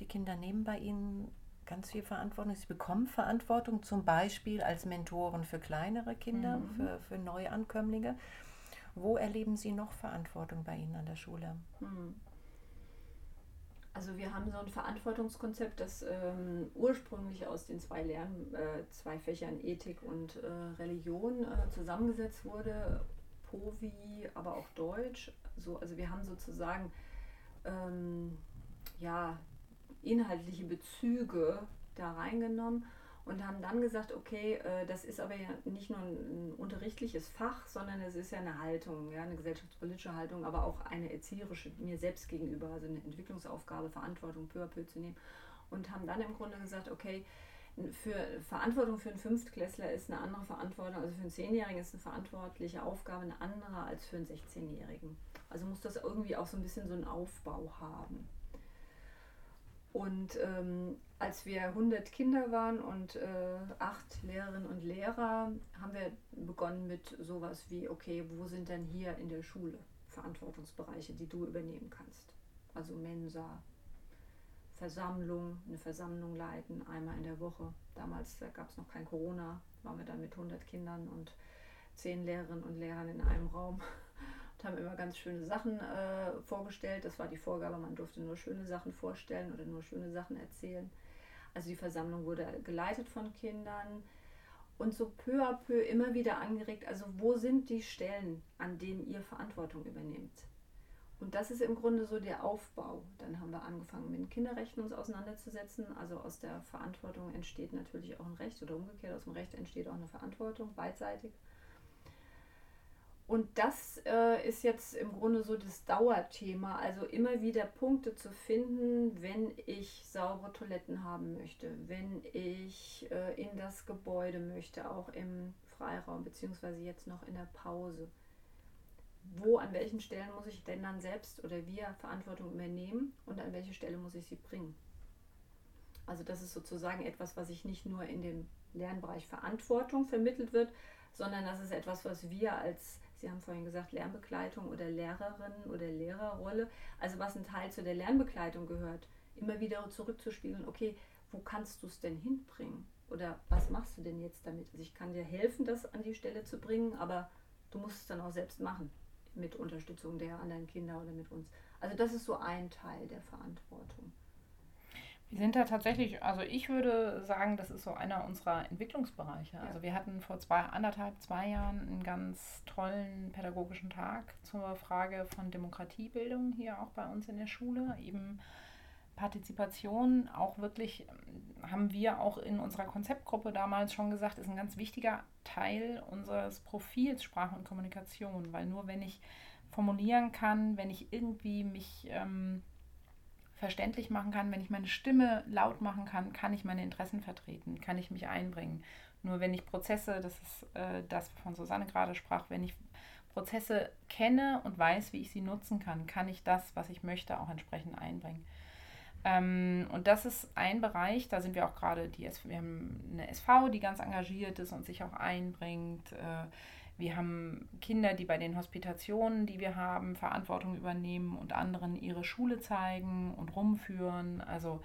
Die Kinder nehmen bei Ihnen ganz viel Verantwortung. Sie bekommen Verantwortung, zum Beispiel als Mentoren für kleinere Kinder, mhm. für, für Neuankömmlinge. Wo erleben Sie noch Verantwortung bei Ihnen an der Schule? Mhm. Also wir haben so ein Verantwortungskonzept, das ähm, ursprünglich aus den zwei Lern, äh, zwei Fächern Ethik und äh, Religion äh, zusammengesetzt wurde. POVI, aber auch Deutsch so, also wir haben sozusagen ähm, ja, inhaltliche Bezüge da reingenommen und haben dann gesagt, okay, äh, das ist aber ja nicht nur ein, ein, unterrichtliches Fach, sondern es ist ja eine Haltung, ja, eine gesellschaftspolitische Haltung, aber auch eine erzieherische mir selbst gegenüber, also eine Entwicklungsaufgabe, Verantwortung peu à peu zu nehmen. Und haben dann im Grunde gesagt, okay, für Verantwortung für einen Fünftklässler ist eine andere Verantwortung, also für einen Zehnjährigen ist eine verantwortliche Aufgabe eine andere als für einen 16-Jährigen. Also muss das irgendwie auch so ein bisschen so einen Aufbau haben. Und ähm, als wir 100 Kinder waren und äh, acht Lehrerinnen und Lehrer, haben wir begonnen mit sowas wie, okay, wo sind denn hier in der Schule Verantwortungsbereiche, die du übernehmen kannst? Also Mensa, Versammlung, eine Versammlung leiten, einmal in der Woche. Damals gab es noch kein Corona, waren wir dann mit 100 Kindern und zehn Lehrerinnen und Lehrern in einem Raum und haben immer ganz schöne Sachen äh, vorgestellt. Das war die Vorgabe, man durfte nur schöne Sachen vorstellen oder nur schöne Sachen erzählen. Also die Versammlung wurde geleitet von Kindern und so peu à peu immer wieder angeregt, also wo sind die Stellen, an denen ihr Verantwortung übernehmt? Und das ist im Grunde so der Aufbau. Dann haben wir angefangen, mit den Kinderrechten uns auseinanderzusetzen. Also aus der Verantwortung entsteht natürlich auch ein Recht oder umgekehrt, aus dem Recht entsteht auch eine Verantwortung, beidseitig. Und das äh, ist jetzt im Grunde so das Dauerthema, also immer wieder Punkte zu finden, wenn ich saubere Toiletten haben möchte, wenn ich äh, in das Gebäude möchte, auch im Freiraum, beziehungsweise jetzt noch in der Pause wo, an welchen Stellen muss ich denn dann selbst oder wir Verantwortung übernehmen und an welche Stelle muss ich sie bringen. Also das ist sozusagen etwas, was ich nicht nur in dem Lernbereich Verantwortung vermittelt wird, sondern das ist etwas, was wir als, Sie haben vorhin gesagt, Lernbegleitung oder Lehrerin oder Lehrerrolle, also was ein Teil zu der Lernbegleitung gehört, immer wieder zurückzuspiegeln, okay, wo kannst du es denn hinbringen? Oder was machst du denn jetzt damit? Also ich kann dir helfen, das an die Stelle zu bringen, aber du musst es dann auch selbst machen mit Unterstützung der anderen Kinder oder mit uns. Also das ist so ein Teil der Verantwortung. Wir sind da tatsächlich, also ich würde sagen, das ist so einer unserer Entwicklungsbereiche. Ja. Also wir hatten vor zwei, anderthalb, zwei Jahren einen ganz tollen pädagogischen Tag zur Frage von Demokratiebildung hier auch bei uns in der Schule. Eben Partizipation auch wirklich, haben wir auch in unserer Konzeptgruppe damals schon gesagt, ist ein ganz wichtiger Teil unseres Profils Sprache und Kommunikation, weil nur wenn ich formulieren kann, wenn ich irgendwie mich ähm, verständlich machen kann, wenn ich meine Stimme laut machen kann, kann ich meine Interessen vertreten, kann ich mich einbringen. Nur wenn ich Prozesse, das ist äh, das, wovon Susanne gerade sprach, wenn ich Prozesse kenne und weiß, wie ich sie nutzen kann, kann ich das, was ich möchte, auch entsprechend einbringen. Ähm, und das ist ein Bereich, da sind wir auch gerade, wir haben eine SV, die ganz engagiert ist und sich auch einbringt. Äh, wir haben Kinder, die bei den Hospitationen, die wir haben, Verantwortung übernehmen und anderen ihre Schule zeigen und rumführen. Also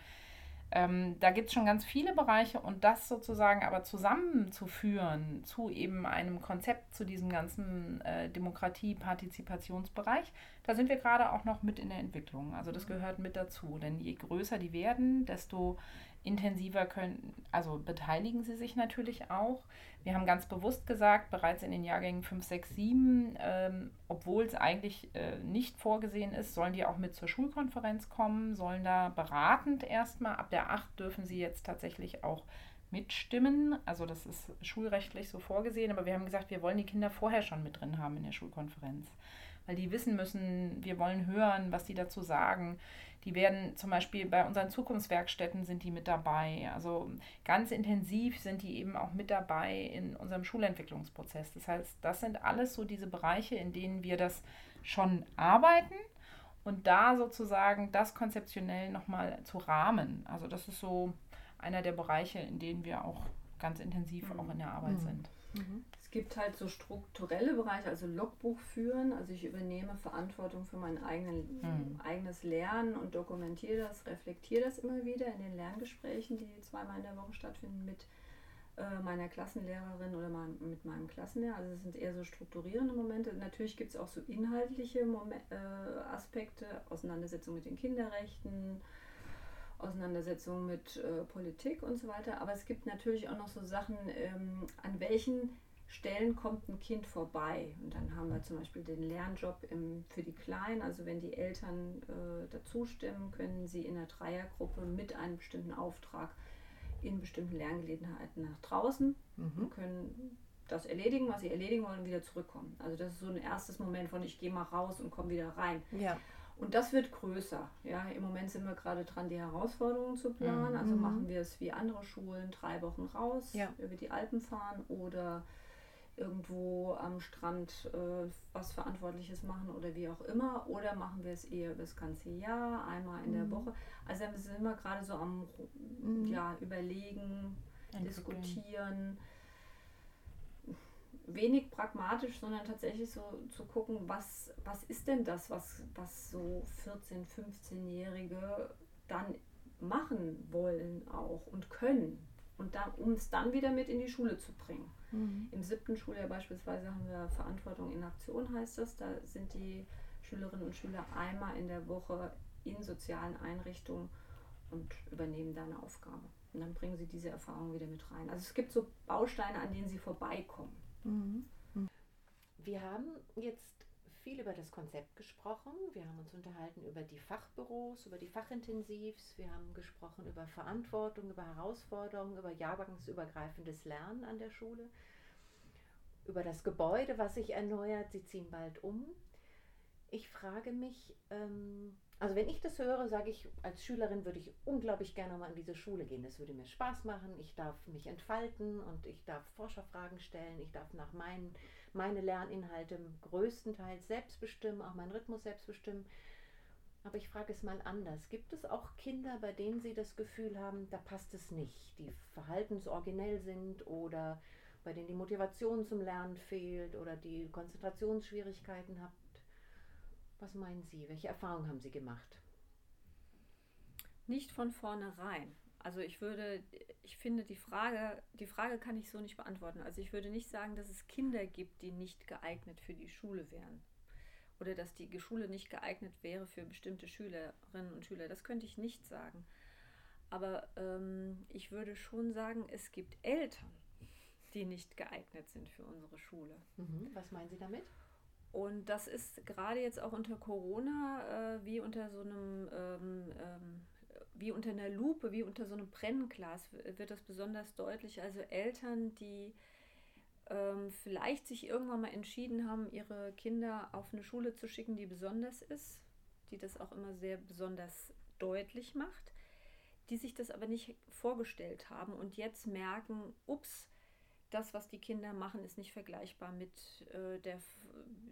ähm, da gibt es schon ganz viele Bereiche und das sozusagen aber zusammenzuführen zu eben einem Konzept, zu diesem ganzen äh, Demokratie-Partizipationsbereich, da sind wir gerade auch noch mit in der Entwicklung. Also das gehört mit dazu, denn je größer die werden, desto intensiver können, also beteiligen sie sich natürlich auch. Wir haben ganz bewusst gesagt, bereits in den Jahrgängen 5, 6, 7, ähm, obwohl es eigentlich äh, nicht vorgesehen ist, sollen die auch mit zur Schulkonferenz kommen, sollen da beratend erstmal, ab der 8 dürfen sie jetzt tatsächlich auch mitstimmen. Also das ist schulrechtlich so vorgesehen, aber wir haben gesagt, wir wollen die Kinder vorher schon mit drin haben in der Schulkonferenz, weil die wissen müssen, wir wollen hören, was die dazu sagen. Die werden zum Beispiel bei unseren Zukunftswerkstätten sind die mit dabei. Also ganz intensiv sind die eben auch mit dabei in unserem Schulentwicklungsprozess. Das heißt, das sind alles so diese Bereiche, in denen wir das schon arbeiten und da sozusagen das konzeptionell nochmal zu rahmen. Also das ist so einer der Bereiche, in denen wir auch ganz intensiv mhm. auch in der Arbeit mhm. sind. Mhm. Es gibt halt so strukturelle Bereiche, also Logbuch führen. Also ich übernehme Verantwortung für mein eigenen, mhm. eigenes Lernen und dokumentiere das, reflektiere das immer wieder in den Lerngesprächen, die zweimal in der Woche stattfinden mit äh, meiner Klassenlehrerin oder mein, mit meinem Klassenlehrer. Also es sind eher so strukturierende Momente. Natürlich gibt es auch so inhaltliche Momente, äh, Aspekte, Auseinandersetzung mit den Kinderrechten, Auseinandersetzung mit äh, Politik und so weiter. Aber es gibt natürlich auch noch so Sachen, ähm, an welchen Stellen kommt ein Kind vorbei. Und dann haben wir zum Beispiel den Lernjob im, für die Kleinen. Also wenn die Eltern äh, dazu stimmen, können sie in der Dreiergruppe mit einem bestimmten Auftrag in bestimmten Lerngelegenheiten nach draußen mhm. und können das erledigen, was sie erledigen wollen und wieder zurückkommen. Also das ist so ein erstes Moment von ich gehe mal raus und komme wieder rein. Ja. Und das wird größer. Ja, Im Moment sind wir gerade dran, die Herausforderungen zu planen. Also mhm. Also machen wir es wie andere Schulen, drei Wochen raus, ja. über die Alpen fahren oder irgendwo am Strand äh, was Verantwortliches machen oder wie auch immer. Oder machen wir es eher das ganze Jahr, einmal in mhm. der Woche. Also wir sind immer gerade so am mhm. ja, Überlegen, Diskutieren wenig pragmatisch, sondern tatsächlich so zu gucken, was, was ist denn das, was, was so 14-, 15-Jährige dann machen wollen auch und können. Und dann, um es dann wieder mit in die Schule zu bringen. Mhm. Im siebten Schuljahr beispielsweise haben wir Verantwortung in Aktion, heißt das. Da sind die Schülerinnen und Schüler einmal in der Woche in sozialen Einrichtungen und übernehmen da eine Aufgabe. Und dann bringen sie diese Erfahrung wieder mit rein. Also es gibt so Bausteine, an denen sie vorbeikommen. Mhm. Wir haben jetzt viel über das Konzept gesprochen. Wir haben uns unterhalten über die Fachbüros, über die Fachintensivs. Wir haben gesprochen über Verantwortung, über Herausforderungen, über jahrgangsübergreifendes Lernen an der Schule, über das Gebäude, was sich erneuert. Sie ziehen bald um. Ich frage mich, ähm, also wenn ich das höre, sage ich, als Schülerin würde ich unglaublich gerne mal in diese Schule gehen. Das würde mir Spaß machen. Ich darf mich entfalten und ich darf Forscherfragen stellen. Ich darf nach meinen meine Lerninhalte größtenteils selbst bestimmen, auch meinen Rhythmus selbst bestimmen. Aber ich frage es mal anders. Gibt es auch Kinder, bei denen Sie das Gefühl haben, da passt es nicht, die verhaltensoriginell sind oder bei denen die Motivation zum Lernen fehlt oder die Konzentrationsschwierigkeiten habt? Was meinen Sie? Welche Erfahrungen haben Sie gemacht? Nicht von vornherein. Also ich würde, ich finde die Frage, die Frage kann ich so nicht beantworten. Also ich würde nicht sagen, dass es Kinder gibt, die nicht geeignet für die Schule wären. Oder dass die Schule nicht geeignet wäre für bestimmte Schülerinnen und Schüler. Das könnte ich nicht sagen. Aber ähm, ich würde schon sagen, es gibt Eltern, die nicht geeignet sind für unsere Schule. Mhm. Was meinen Sie damit? Und das ist gerade jetzt auch unter Corona äh, wie unter so einem, ähm, ähm, wie unter einer Lupe, wie unter so einem Brennglas wird das besonders deutlich. Also Eltern, die ähm, vielleicht sich irgendwann mal entschieden haben, ihre Kinder auf eine Schule zu schicken, die besonders ist, die das auch immer sehr besonders deutlich macht, die sich das aber nicht vorgestellt haben und jetzt merken, ups, das, was die Kinder machen, ist nicht vergleichbar mit äh, der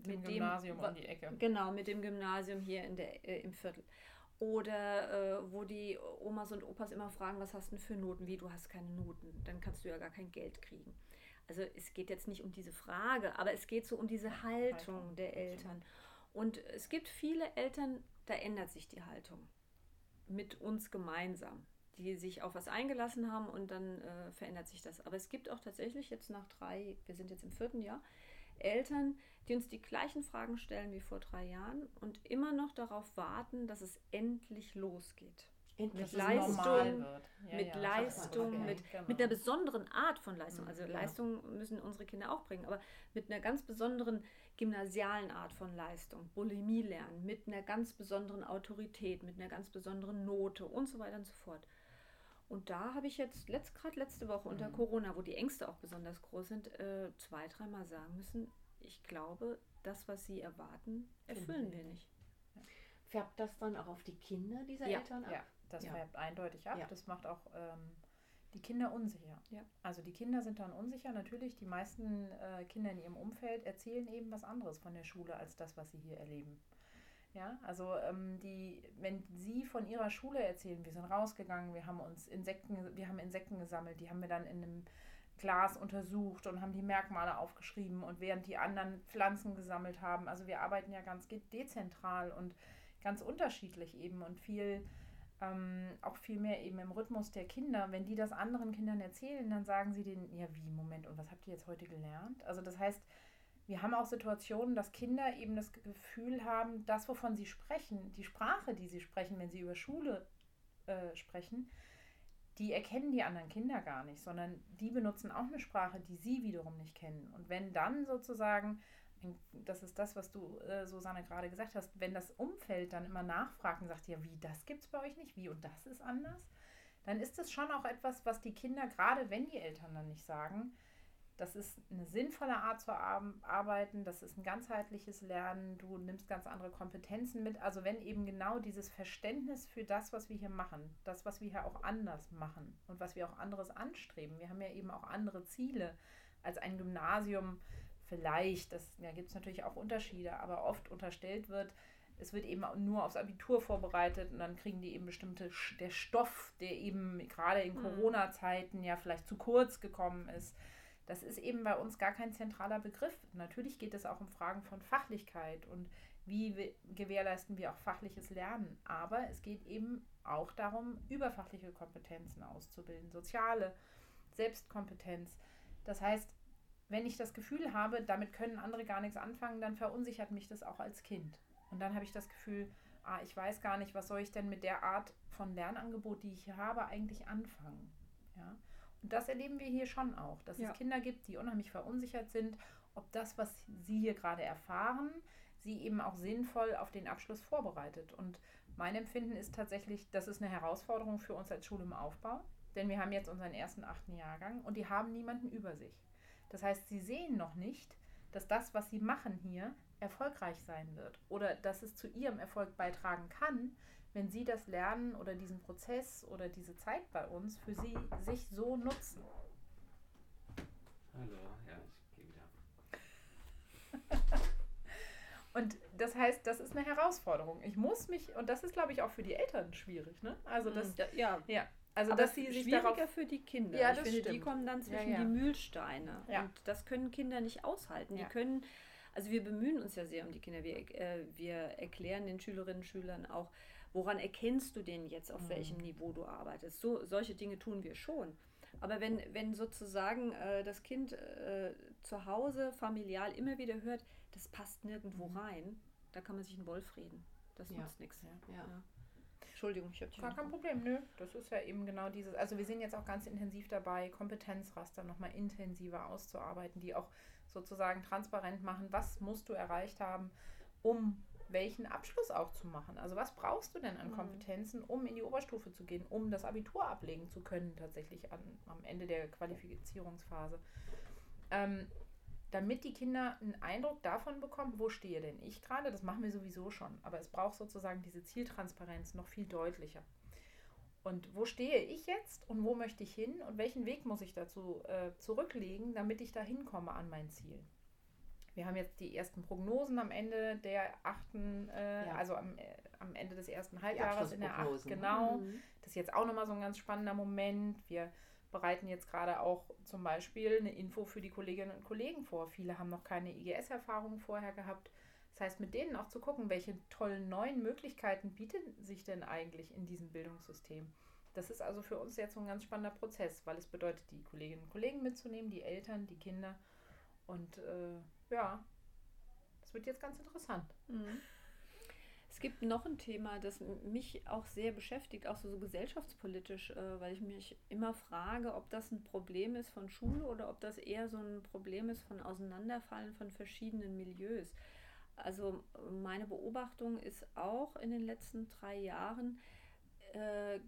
mit dem Gymnasium dem, um die Ecke. Genau, mit dem Gymnasium hier in der, äh, im Viertel. Oder äh, wo die Omas und Opas immer fragen, was hast du für Noten? Wie, du hast keine Noten, dann kannst du ja gar kein Geld kriegen. Also es geht jetzt nicht um diese Frage, aber es geht so um diese Haltung, Haltung. der Eltern. Und es gibt viele Eltern, da ändert sich die Haltung. Mit uns gemeinsam die sich auf was eingelassen haben und dann äh, verändert sich das. Aber es gibt auch tatsächlich jetzt nach drei, wir sind jetzt im vierten Jahr, Eltern, die uns die gleichen Fragen stellen wie vor drei Jahren und immer noch darauf warten, dass es endlich losgeht. mit Leistung, ja, mit ja, Leistung, mit, genau. mit einer besonderen Art von Leistung. Also genau. Leistung müssen unsere Kinder auch bringen, aber mit einer ganz besonderen gymnasialen Art von Leistung, Bulimie lernen, mit einer ganz besonderen Autorität, mit einer ganz besonderen Note und so weiter und so fort. Und da habe ich jetzt letzt, gerade letzte Woche unter mhm. Corona, wo die Ängste auch besonders groß sind, äh, zwei, dreimal sagen müssen, ich glaube, das, was sie erwarten, erfüllen wir nicht. Ja. Färbt das dann auch auf die Kinder dieser ja. Eltern ab? Ja, das ja. färbt eindeutig ab. Ja. Das macht auch ähm, die Kinder unsicher. Ja. Also die Kinder sind dann unsicher. Natürlich, die meisten äh, Kinder in ihrem Umfeld erzählen eben was anderes von der Schule als das, was sie hier erleben. Ja, also ähm, die, wenn sie von ihrer Schule erzählen, wir sind rausgegangen, wir haben uns Insekten, wir haben Insekten gesammelt, die haben wir dann in einem Glas untersucht und haben die Merkmale aufgeschrieben und während die anderen Pflanzen gesammelt haben. Also wir arbeiten ja ganz dezentral und ganz unterschiedlich eben und viel ähm, auch viel mehr eben im Rhythmus der Kinder. Wenn die das anderen Kindern erzählen, dann sagen sie denen, ja wie, Moment, und was habt ihr jetzt heute gelernt? Also das heißt, wir haben auch Situationen, dass Kinder eben das Gefühl haben, das, wovon sie sprechen, die Sprache, die sie sprechen, wenn sie über Schule äh, sprechen, die erkennen die anderen Kinder gar nicht, sondern die benutzen auch eine Sprache, die sie wiederum nicht kennen. Und wenn dann sozusagen das ist das, was du, äh, Susanne, gerade gesagt hast, wenn das Umfeld dann immer nachfragt und sagt, ja, wie, das gibt es bei euch nicht, wie und das ist anders, dann ist das schon auch etwas, was die Kinder, gerade wenn die Eltern dann nicht sagen, das ist eine sinnvolle Art zu arbeiten, das ist ein ganzheitliches Lernen, du nimmst ganz andere Kompetenzen mit. Also wenn eben genau dieses Verständnis für das, was wir hier machen, das, was wir hier auch anders machen und was wir auch anderes anstreben, wir haben ja eben auch andere Ziele als ein Gymnasium, vielleicht, das ja, gibt es natürlich auch Unterschiede, aber oft unterstellt wird, es wird eben nur aufs Abitur vorbereitet und dann kriegen die eben bestimmte, der Stoff, der eben gerade in mhm. Corona-Zeiten ja vielleicht zu kurz gekommen ist. Das ist eben bei uns gar kein zentraler Begriff. Natürlich geht es auch um Fragen von Fachlichkeit und wie gewährleisten wir auch fachliches Lernen. Aber es geht eben auch darum, überfachliche Kompetenzen auszubilden, soziale Selbstkompetenz. Das heißt, wenn ich das Gefühl habe, damit können andere gar nichts anfangen, dann verunsichert mich das auch als Kind. Und dann habe ich das Gefühl, ah, ich weiß gar nicht, was soll ich denn mit der Art von Lernangebot, die ich hier habe, eigentlich anfangen. Ja? Das erleben wir hier schon auch, dass ja. es Kinder gibt, die unheimlich verunsichert sind, ob das, was sie hier gerade erfahren, sie eben auch sinnvoll auf den Abschluss vorbereitet. Und mein Empfinden ist tatsächlich, das ist eine Herausforderung für uns als Schule im Aufbau, denn wir haben jetzt unseren ersten achten Jahrgang und die haben niemanden über sich. Das heißt, sie sehen noch nicht, dass das, was sie machen hier, erfolgreich sein wird oder dass es zu ihrem Erfolg beitragen kann, wenn sie das Lernen oder diesen Prozess oder diese Zeit bei uns für sie sich so nutzen. Hallo, ja, ich gehe wieder. und das heißt, das ist eine Herausforderung. Ich muss mich, und das ist, glaube ich, auch für die Eltern schwierig, ne? Also das, mhm. ja. ja. Also, Aber dass sie sich schwieriger darauf, für die Kinder. Ja, ich finde, stimmt. die kommen dann zwischen ja, ja. die Mühlsteine. Ja. Und das können Kinder nicht aushalten. Die können, also wir bemühen uns ja sehr um die Kinder. Wir, äh, wir erklären den Schülerinnen und Schülern auch, woran erkennst du denn jetzt, auf mhm. welchem Niveau du arbeitest. So, solche Dinge tun wir schon. Aber wenn, wenn sozusagen äh, das Kind äh, zu Hause familial immer wieder hört, das passt nirgendwo mhm. rein, da kann man sich einen Wolf reden. Das nutzt nichts. Ja. Entschuldigung, ich habe dich. Gar kein Problem, nö. Das ist ja eben genau dieses. Also wir sind jetzt auch ganz intensiv dabei, Kompetenzraster nochmal intensiver auszuarbeiten, die auch sozusagen transparent machen, was musst du erreicht haben, um welchen Abschluss auch zu machen. Also was brauchst du denn an mhm. Kompetenzen, um in die Oberstufe zu gehen, um das Abitur ablegen zu können, tatsächlich an, am Ende der Qualifizierungsphase. Ähm, damit die Kinder einen Eindruck davon bekommen, wo stehe denn ich gerade. Das machen wir sowieso schon, aber es braucht sozusagen diese Zieltransparenz noch viel deutlicher. Und wo stehe ich jetzt und wo möchte ich hin und welchen Weg muss ich dazu äh, zurücklegen, damit ich da hinkomme an mein Ziel. Wir haben jetzt die ersten Prognosen am Ende der achten, äh, ja. also am, äh, am Ende des ersten Halbjahres in der acht, genau. Mhm. Das ist jetzt auch nochmal so ein ganz spannender Moment. Wir bereiten jetzt gerade auch zum Beispiel eine Info für die Kolleginnen und Kollegen vor. Viele haben noch keine IGS-Erfahrung vorher gehabt. Das heißt, mit denen auch zu gucken, welche tollen neuen Möglichkeiten bieten sich denn eigentlich in diesem Bildungssystem. Das ist also für uns jetzt so ein ganz spannender Prozess, weil es bedeutet, die Kolleginnen und Kollegen mitzunehmen, die Eltern, die Kinder. Und äh, ja, das wird jetzt ganz interessant. Mhm. Es gibt noch ein Thema, das mich auch sehr beschäftigt, auch so, so gesellschaftspolitisch, äh, weil ich mich immer frage, ob das ein Problem ist von Schule oder ob das eher so ein Problem ist von Auseinanderfallen von verschiedenen Milieus. Also meine Beobachtung ist auch in den letzten drei Jahren, äh,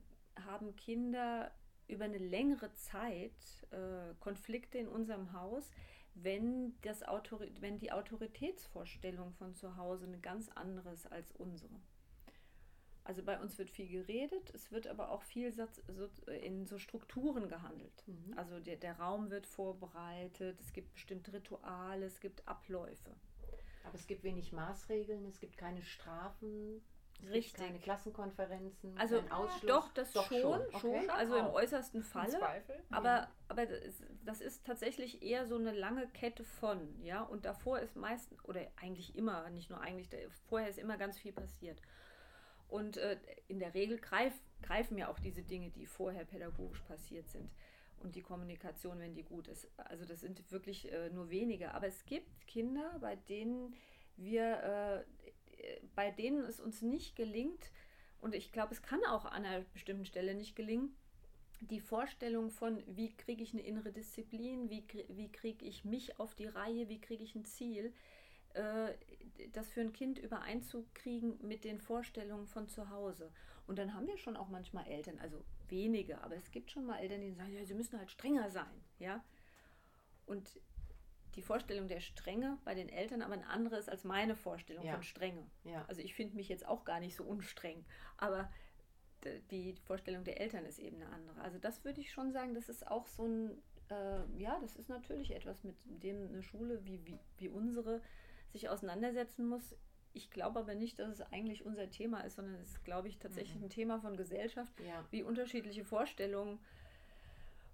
haben Kinder über eine längere Zeit äh, Konflikte in unserem Haus, wenn, das Autori wenn die Autoritätsvorstellung von zu Hause eine ganz andere ist als unsere. Also bei uns wird viel geredet, es wird aber auch viel in so Strukturen gehandelt. Mhm. Also der, der Raum wird vorbereitet, es gibt bestimmte Rituale, es gibt Abläufe. Aber es gibt wenig Maßregeln, es gibt keine Strafen. Richtig. Keine Klassenkonferenzen, also kein Ausschluss. Doch, das doch schon, schon, okay. also im äußersten Falle. Zweifel. Aber, ja. aber das ist tatsächlich eher so eine lange Kette von, ja. Und davor ist meistens, oder eigentlich immer, nicht nur eigentlich, vorher ist immer ganz viel passiert. Und äh, in der Regel greif, greifen ja auch diese Dinge, die vorher pädagogisch passiert sind. Und die Kommunikation, wenn die gut ist. Also das sind wirklich äh, nur wenige. Aber es gibt Kinder, bei denen wir äh, bei denen es uns nicht gelingt, und ich glaube, es kann auch an einer bestimmten Stelle nicht gelingen, die Vorstellung von, wie kriege ich eine innere Disziplin, wie, wie kriege ich mich auf die Reihe, wie kriege ich ein Ziel, äh, das für ein Kind übereinzukriegen mit den Vorstellungen von zu Hause. Und dann haben wir schon auch manchmal Eltern, also wenige, aber es gibt schon mal Eltern, die sagen, ja, sie müssen halt strenger sein, ja. Und die Vorstellung der Strenge bei den Eltern aber eine andere ist als meine Vorstellung ja. von Strenge. Ja. Also ich finde mich jetzt auch gar nicht so unstreng, aber die Vorstellung der Eltern ist eben eine andere. Also das würde ich schon sagen, das ist auch so ein, äh, ja, das ist natürlich etwas, mit dem eine Schule wie, wie, wie unsere sich auseinandersetzen muss. Ich glaube aber nicht, dass es eigentlich unser Thema ist, sondern es ist, glaube ich, tatsächlich mhm. ein Thema von Gesellschaft, ja. wie unterschiedliche Vorstellungen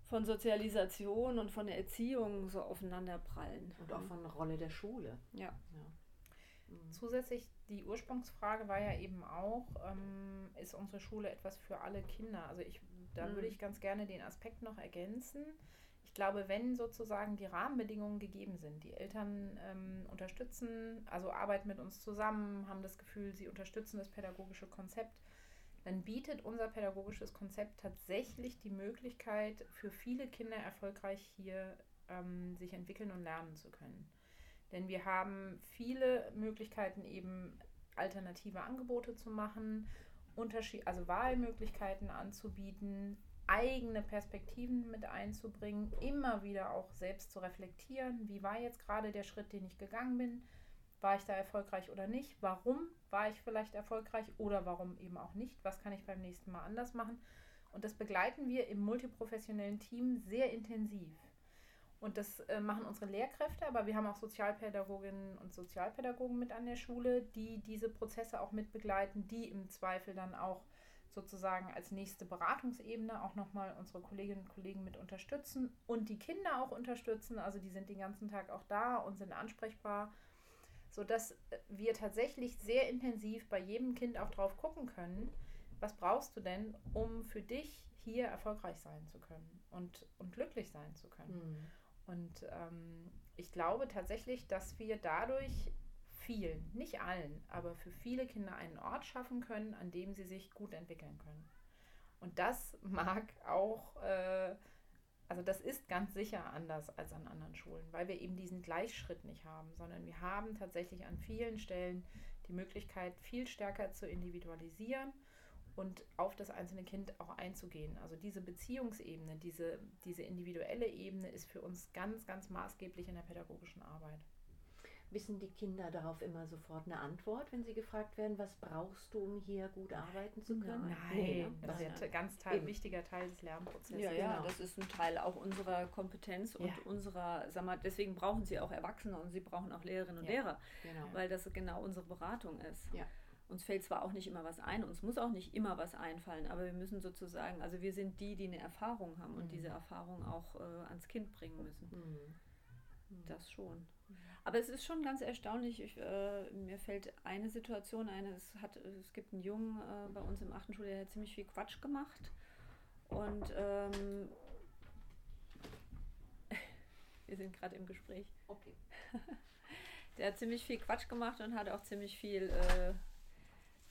von Sozialisation und von der Erziehung so aufeinander prallen. Und auch von der Rolle der Schule. Ja. ja. Mhm. Zusätzlich, die Ursprungsfrage war ja eben auch, ähm, ist unsere Schule etwas für alle Kinder? Also ich, da mhm. würde ich ganz gerne den Aspekt noch ergänzen. Ich glaube, wenn sozusagen die Rahmenbedingungen gegeben sind, die Eltern ähm, unterstützen, also arbeiten mit uns zusammen, haben das Gefühl, sie unterstützen das pädagogische Konzept, dann bietet unser pädagogisches Konzept tatsächlich die Möglichkeit, für viele Kinder erfolgreich hier ähm, sich entwickeln und lernen zu können. Denn wir haben viele Möglichkeiten, eben alternative Angebote zu machen, Unterschied also Wahlmöglichkeiten anzubieten, eigene Perspektiven mit einzubringen, immer wieder auch selbst zu reflektieren, wie war jetzt gerade der Schritt, den ich gegangen bin, war ich da erfolgreich oder nicht? Warum war ich vielleicht erfolgreich oder warum eben auch nicht? Was kann ich beim nächsten Mal anders machen? Und das begleiten wir im multiprofessionellen Team sehr intensiv. Und das äh, machen unsere Lehrkräfte, aber wir haben auch Sozialpädagoginnen und Sozialpädagogen mit an der Schule, die diese Prozesse auch mit begleiten, die im Zweifel dann auch sozusagen als nächste Beratungsebene auch nochmal unsere Kolleginnen und Kollegen mit unterstützen und die Kinder auch unterstützen. Also die sind den ganzen Tag auch da und sind ansprechbar sodass wir tatsächlich sehr intensiv bei jedem Kind auch drauf gucken können, was brauchst du denn, um für dich hier erfolgreich sein zu können und, und glücklich sein zu können. Mhm. Und ähm, ich glaube tatsächlich, dass wir dadurch vielen, nicht allen, aber für viele Kinder einen Ort schaffen können, an dem sie sich gut entwickeln können. Und das mag auch äh, also das ist ganz sicher anders als an anderen Schulen, weil wir eben diesen Gleichschritt nicht haben, sondern wir haben tatsächlich an vielen Stellen die Möglichkeit, viel stärker zu individualisieren und auf das einzelne Kind auch einzugehen. Also diese Beziehungsebene, diese, diese individuelle Ebene ist für uns ganz, ganz maßgeblich in der pädagogischen Arbeit. Wissen die Kinder darauf immer sofort eine Antwort, wenn sie gefragt werden, was brauchst du, um hier gut arbeiten zu können? Nein, nee, ne? das ist ein ganz Teil, wichtiger Teil des Lernprozesses. Ja, ja, genau. das ist ein Teil auch unserer Kompetenz und ja. unserer, sag mal, deswegen brauchen sie auch Erwachsene und sie brauchen auch Lehrerinnen und ja, Lehrer, genau. weil das genau unsere Beratung ist. Ja. Uns fällt zwar auch nicht immer was ein, uns muss auch nicht immer was einfallen, aber wir müssen sozusagen, also wir sind die, die eine Erfahrung haben und mhm. diese Erfahrung auch äh, ans Kind bringen müssen. Mhm. Das schon. Aber es ist schon ganz erstaunlich. Ich, äh, mir fällt eine Situation ein. Es, hat, es gibt einen Jungen äh, bei uns im achten Schuljahr, der hat ziemlich viel Quatsch gemacht. Und ähm, wir sind gerade im Gespräch. Okay. der hat ziemlich viel Quatsch gemacht und hat auch ziemlich viel äh,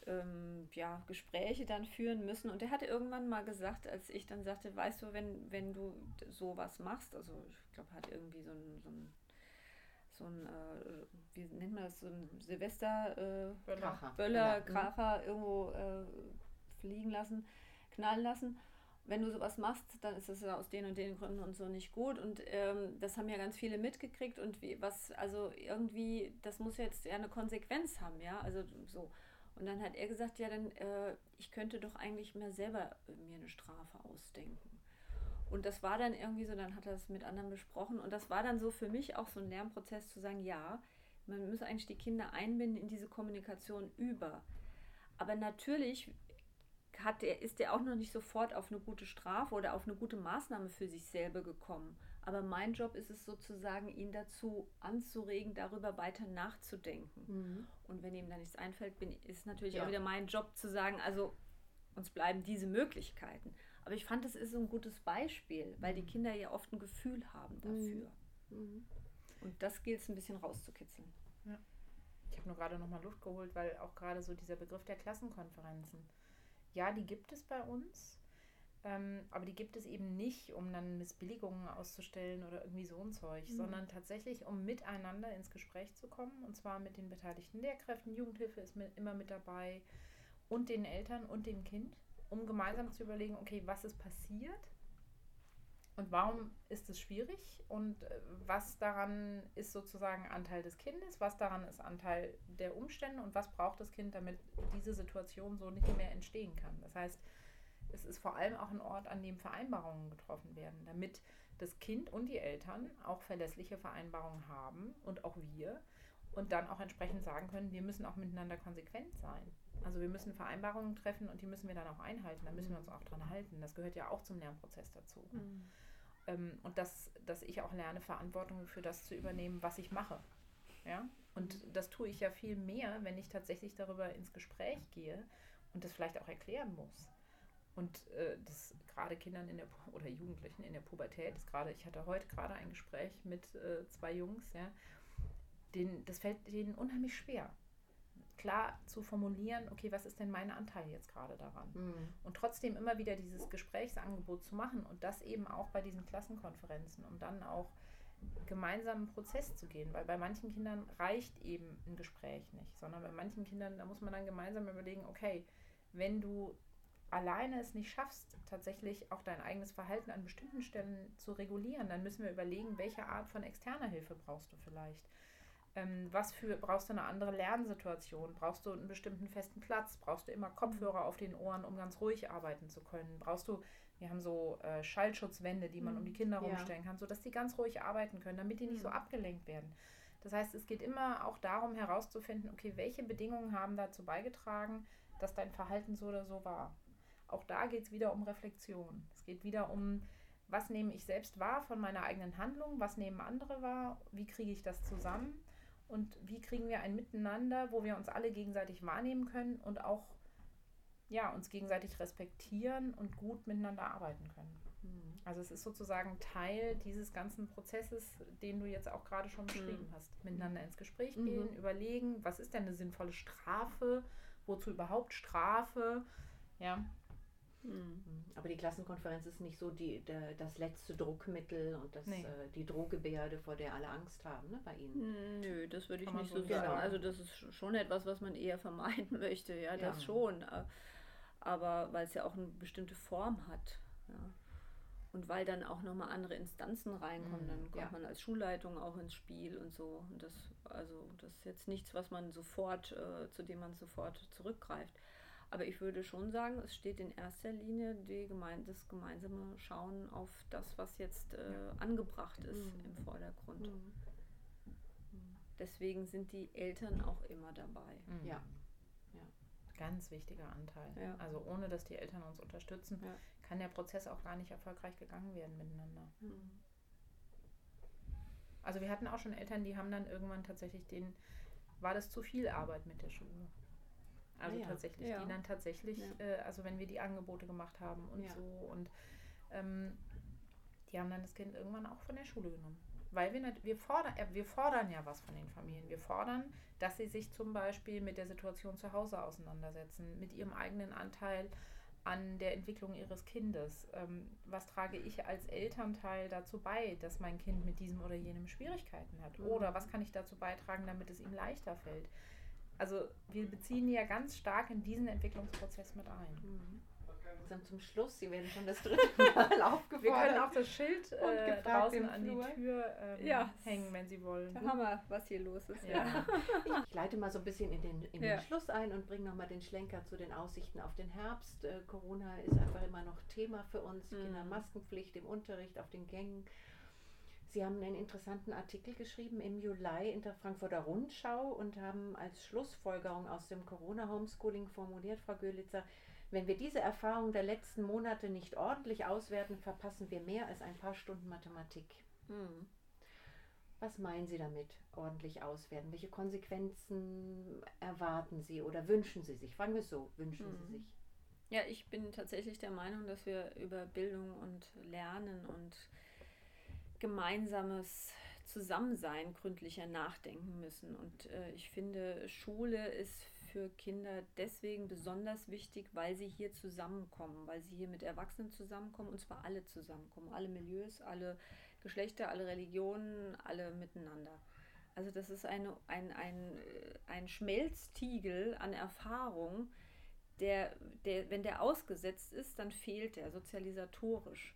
ähm, ja, Gespräche dann führen müssen. Und er hatte irgendwann mal gesagt, als ich dann sagte, weißt du, wenn, wenn du sowas machst, also ich glaube, hat irgendwie so ein, so ein, so ein äh, wie nennt man das, so ein Silvester äh, Böller, Böller Kracher irgendwo äh, fliegen lassen, knallen lassen wenn du sowas machst, dann ist es ja aus den und den Gründen und so nicht gut. Und ähm, das haben ja ganz viele mitgekriegt und wie, was, also irgendwie, das muss jetzt ja eine Konsequenz haben, ja. Also so. Und dann hat er gesagt, ja, dann, äh, ich könnte doch eigentlich mehr selber mir eine Strafe ausdenken. Und das war dann irgendwie so, dann hat er das mit anderen besprochen. Und das war dann so für mich auch so ein Lernprozess zu sagen, ja, man muss eigentlich die Kinder einbinden in diese Kommunikation über. Aber natürlich hat der, ist er auch noch nicht sofort auf eine gute Strafe oder auf eine gute Maßnahme für sich selber gekommen. Aber mein Job ist es sozusagen, ihn dazu anzuregen, darüber weiter nachzudenken. Mhm. Und wenn ihm da nichts einfällt, bin, ist natürlich ja. auch wieder mein Job zu sagen, also uns bleiben diese Möglichkeiten. Aber ich fand, es ist so ein gutes Beispiel, weil die mhm. Kinder ja oft ein Gefühl haben dafür. Mhm. mhm. Und das gilt es ein bisschen rauszukitzeln. Ja. Ich habe nur gerade noch mal Luft geholt, weil auch gerade so dieser Begriff der Klassenkonferenzen ja, die gibt es bei uns, ähm, aber die gibt es eben nicht, um dann Missbilligungen auszustellen oder irgendwie so ein Zeug, mhm. sondern tatsächlich, um miteinander ins Gespräch zu kommen und zwar mit den beteiligten Lehrkräften. Jugendhilfe ist mit, immer mit dabei und den Eltern und dem Kind, um gemeinsam zu überlegen, okay, was ist passiert? Und warum ist es schwierig? Und äh, was daran ist sozusagen Anteil des Kindes? Was daran ist Anteil der Umstände? Und was braucht das Kind, damit diese Situation so nicht mehr entstehen kann? Das heißt, es ist vor allem auch ein Ort, an dem Vereinbarungen getroffen werden, damit das Kind und die Eltern auch verlässliche Vereinbarungen haben und auch wir und dann auch entsprechend sagen können, wir müssen auch miteinander konsequent sein. Also wir müssen Vereinbarungen treffen und die müssen wir dann auch einhalten. Da müssen wir uns auch dran halten. Das gehört ja auch zum Lernprozess dazu. Mhm. Ähm, und dass, dass ich auch lerne, Verantwortung für das zu übernehmen, was ich mache. Ja? Und das tue ich ja viel mehr, wenn ich tatsächlich darüber ins Gespräch gehe und das vielleicht auch erklären muss. Und äh, das gerade Kindern in der oder Jugendlichen in der Pubertät ist gerade, ich hatte heute gerade ein Gespräch mit äh, zwei Jungs, ja, denen, das fällt denen unheimlich schwer klar zu formulieren, okay, was ist denn mein Anteil jetzt gerade daran? Mhm. Und trotzdem immer wieder dieses Gesprächsangebot zu machen und das eben auch bei diesen Klassenkonferenzen, um dann auch gemeinsam einen Prozess zu gehen, weil bei manchen Kindern reicht eben ein Gespräch nicht, sondern bei manchen Kindern, da muss man dann gemeinsam überlegen, okay, wenn du alleine es nicht schaffst, tatsächlich auch dein eigenes Verhalten an bestimmten Stellen zu regulieren, dann müssen wir überlegen, welche Art von externer Hilfe brauchst du vielleicht ähm, was für, brauchst du eine andere Lernsituation? Brauchst du einen bestimmten festen Platz? Brauchst du immer Kopfhörer auf den Ohren, um ganz ruhig arbeiten zu können? Brauchst du, wir haben so äh, Schallschutzwände, die man mhm. um die Kinder ja. rumstellen kann, sodass die ganz ruhig arbeiten können, damit die nicht mhm. so abgelenkt werden. Das heißt, es geht immer auch darum herauszufinden, okay, welche Bedingungen haben dazu beigetragen, dass dein Verhalten so oder so war. Auch da geht es wieder um Reflexion. Es geht wieder um, was nehme ich selbst wahr von meiner eigenen Handlung, was nehmen andere wahr, wie kriege ich das zusammen und wie kriegen wir ein Miteinander, wo wir uns alle gegenseitig wahrnehmen können und auch ja, uns gegenseitig respektieren und gut miteinander arbeiten können. Mhm. Also es ist sozusagen Teil dieses ganzen Prozesses, den du jetzt auch gerade schon beschrieben mhm. hast. Miteinander ins Gespräch mhm. gehen, mhm. überlegen, was ist denn eine sinnvolle Strafe, wozu überhaupt Strafe, ja, Mhm. Aber die Klassenkonferenz ist nicht so die, der, das letzte Druckmittel und das, nee. äh, die Drohgebärde, vor der alle Angst haben, ne, bei Ihnen. Nö, das würde ich nicht so sagen. Genau. Also das ist schon etwas, was man eher vermeiden möchte, ja, ja. das schon. Äh, aber weil es ja auch eine bestimmte Form hat. Ja. Und weil dann auch nochmal andere Instanzen reinkommen, mhm, dann kommt ja. man als Schulleitung auch ins Spiel und so. Und das, also das ist jetzt nichts, was man sofort, äh, zu dem man sofort zurückgreift. Aber ich würde schon sagen, es steht in erster Linie die gemein das gemeinsame Schauen auf das, was jetzt äh, ja. angebracht ist mhm. im Vordergrund. Mhm. Deswegen sind die Eltern auch immer dabei. Mhm. Ja. ja. Ganz wichtiger Anteil. Ja. Also ohne dass die Eltern uns unterstützen, ja. kann der Prozess auch gar nicht erfolgreich gegangen werden miteinander. Mhm. Also wir hatten auch schon Eltern, die haben dann irgendwann tatsächlich den, war das zu viel Arbeit mit der Schule? Also ah, ja. tatsächlich, ja. die dann tatsächlich, ja. äh, also wenn wir die Angebote gemacht haben und so und ähm, die haben dann das Kind irgendwann auch von der Schule genommen. weil wir, wir, fordern, äh, wir fordern ja was von den Familien. Wir fordern, dass sie sich zum Beispiel mit der Situation zu Hause auseinandersetzen, mit ihrem eigenen Anteil an der Entwicklung ihres Kindes. Ähm, was trage ich als Elternteil dazu bei, dass mein Kind mit diesem oder jenem Schwierigkeiten hat? Mhm. Oder was kann ich dazu beitragen, damit es ihm leichter fällt? Also wir beziehen ja ganz stark in diesen Entwicklungsprozess mit ein. Mhm langsam zum Schluss. Sie werden schon das dritte Mal aufgefordert. Wir können auch das Schild äh, draußen an die Tür ähm, ja. hängen, wenn Sie wollen. Da haben wir, was hier los ist. Ja. Ich leite mal so ein bisschen in den, in den Schluss ein und bringe nochmal den Schlenker zu den Aussichten auf den Herbst. Äh, Corona ist einfach immer noch Thema für uns. Mhm. Kindermaskenpflicht im Unterricht, auf den Gängen. Sie haben einen interessanten Artikel geschrieben im Juli in der Frankfurter Rundschau und haben als Schlussfolgerung aus dem Corona-Homeschooling formuliert, Frau Görlitzer, wenn wir diese Erfahrung der letzten Monate nicht ordentlich auswerten, verpassen wir mehr als ein paar Stunden Mathematik. Hm. Was meinen Sie damit, ordentlich auswerten? Welche Konsequenzen erwarten Sie oder wünschen Sie sich? Fragen wir es so, wünschen hm. Sie sich? Ja, ich bin tatsächlich der Meinung, dass wir über Bildung und Lernen und gemeinsames Zusammensein gründlicher nachdenken müssen. Und äh, ich finde, Schule ist für Kinder deswegen besonders wichtig, weil sie hier zusammenkommen, weil sie hier mit Erwachsenen zusammenkommen und zwar alle zusammenkommen, alle Milieus, alle Geschlechter, alle Religionen, alle miteinander. Also das ist eine, ein, ein, ein Schmelztiegel an Erfahrung, der, der, wenn der ausgesetzt ist, dann fehlt er sozialisatorisch.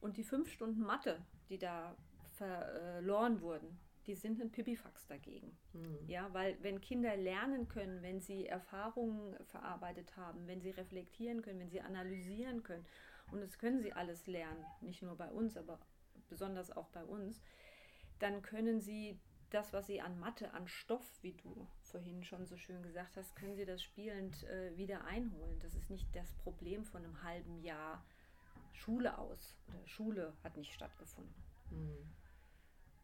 Und die fünf Stunden Mathe, die da verloren wurden, die sind ein Pipifax dagegen. Mhm. Ja, weil wenn Kinder lernen können, wenn sie Erfahrungen verarbeitet haben, wenn sie reflektieren können, wenn sie analysieren können, und das können sie alles lernen, nicht nur bei uns, aber besonders auch bei uns, dann können sie das, was sie an Mathe, an Stoff, wie du vorhin schon so schön gesagt hast, können sie das spielend äh, wieder einholen. Das ist nicht das Problem von einem halben Jahr Schule aus oder Schule hat nicht stattgefunden. Mhm.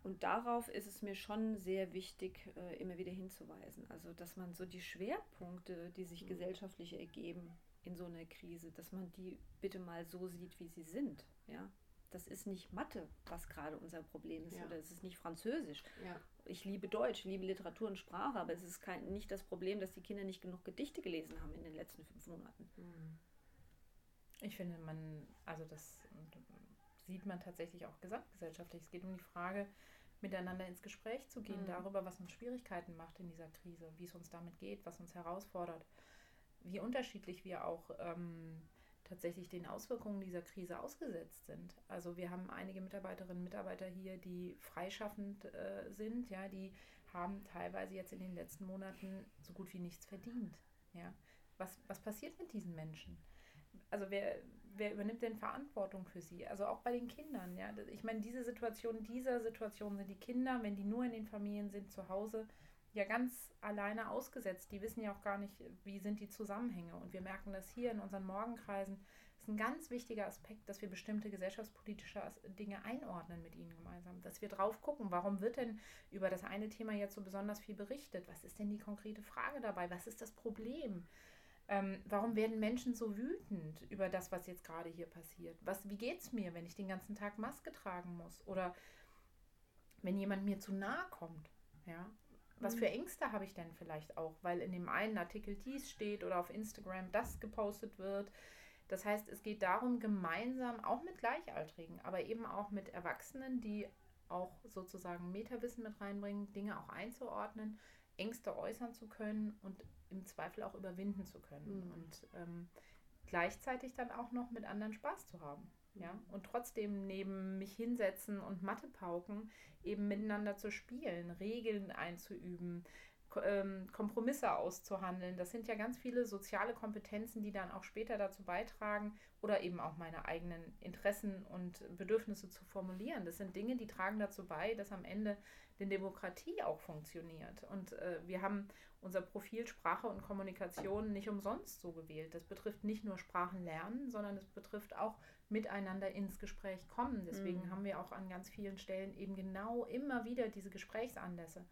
Und darauf ist es mir schon sehr wichtig, äh, immer wieder hinzuweisen. Also, dass man so die Schwerpunkte, die sich mhm. gesellschaftlich ergeben in so einer Krise, dass man die bitte mal so sieht, wie sie sind. Ja? Das ist nicht Mathe, was gerade unser Problem ist, ja. oder es ist nicht Französisch. Ja. Ich liebe Deutsch, liebe Literatur und Sprache, aber es ist kein, nicht das Problem, dass die Kinder nicht genug Gedichte gelesen haben in den letzten fünf Monaten. Mhm. Ich finde, man, also das sieht man tatsächlich auch gesamtgesellschaftlich. Es geht um die Frage, miteinander ins Gespräch zu gehen, mhm. darüber, was uns Schwierigkeiten macht in dieser Krise, wie es uns damit geht, was uns herausfordert, wie unterschiedlich wir auch ähm, tatsächlich den Auswirkungen dieser Krise ausgesetzt sind. Also wir haben einige Mitarbeiterinnen und Mitarbeiter hier, die freischaffend äh, sind, ja, die haben teilweise jetzt in den letzten Monaten so gut wie nichts verdient. Ja. Was, was passiert mit diesen Menschen? Also wer, wer übernimmt denn Verantwortung für sie? Also auch bei den Kindern, ja. Ich meine, diese Situation, dieser Situation sind die Kinder, wenn die nur in den Familien sind, zu Hause, ja ganz alleine ausgesetzt. Die wissen ja auch gar nicht, wie sind die Zusammenhänge. Und wir merken das hier in unseren Morgenkreisen. Das ist ein ganz wichtiger Aspekt, dass wir bestimmte gesellschaftspolitische Dinge einordnen mit ihnen gemeinsam. Dass wir drauf gucken, warum wird denn über das eine Thema jetzt so besonders viel berichtet? Was ist denn die konkrete Frage dabei? Was ist das Problem? Ähm, warum werden Menschen so wütend über das, was jetzt gerade hier passiert? Was, wie geht es mir, wenn ich den ganzen Tag Maske tragen muss? Oder wenn jemand mir zu nahe kommt? Ja? Was für mhm. Ängste habe ich denn vielleicht auch, weil in dem einen Artikel dies steht oder auf Instagram das gepostet wird? Das heißt, es geht darum, gemeinsam, auch mit Gleichaltrigen, aber eben auch mit Erwachsenen, die auch sozusagen Metawissen mit reinbringen, Dinge auch einzuordnen, Ängste äußern zu können und im Zweifel auch überwinden zu können. Mhm. Und ähm, gleichzeitig dann auch noch mit anderen Spaß zu haben. Ja? Mhm. Und trotzdem neben mich hinsetzen und Mathe pauken, eben miteinander zu spielen, Regeln einzuüben, ähm, Kompromisse auszuhandeln. Das sind ja ganz viele soziale Kompetenzen, die dann auch später dazu beitragen oder eben auch meine eigenen Interessen und Bedürfnisse zu formulieren. Das sind Dinge, die tragen dazu bei, dass am Ende die Demokratie auch funktioniert. Und äh, wir haben unser Profil Sprache und Kommunikation nicht umsonst so gewählt. Das betrifft nicht nur Sprachenlernen, sondern es betrifft auch miteinander ins Gespräch kommen. Deswegen mhm. haben wir auch an ganz vielen Stellen eben genau immer wieder diese Gesprächsanlässe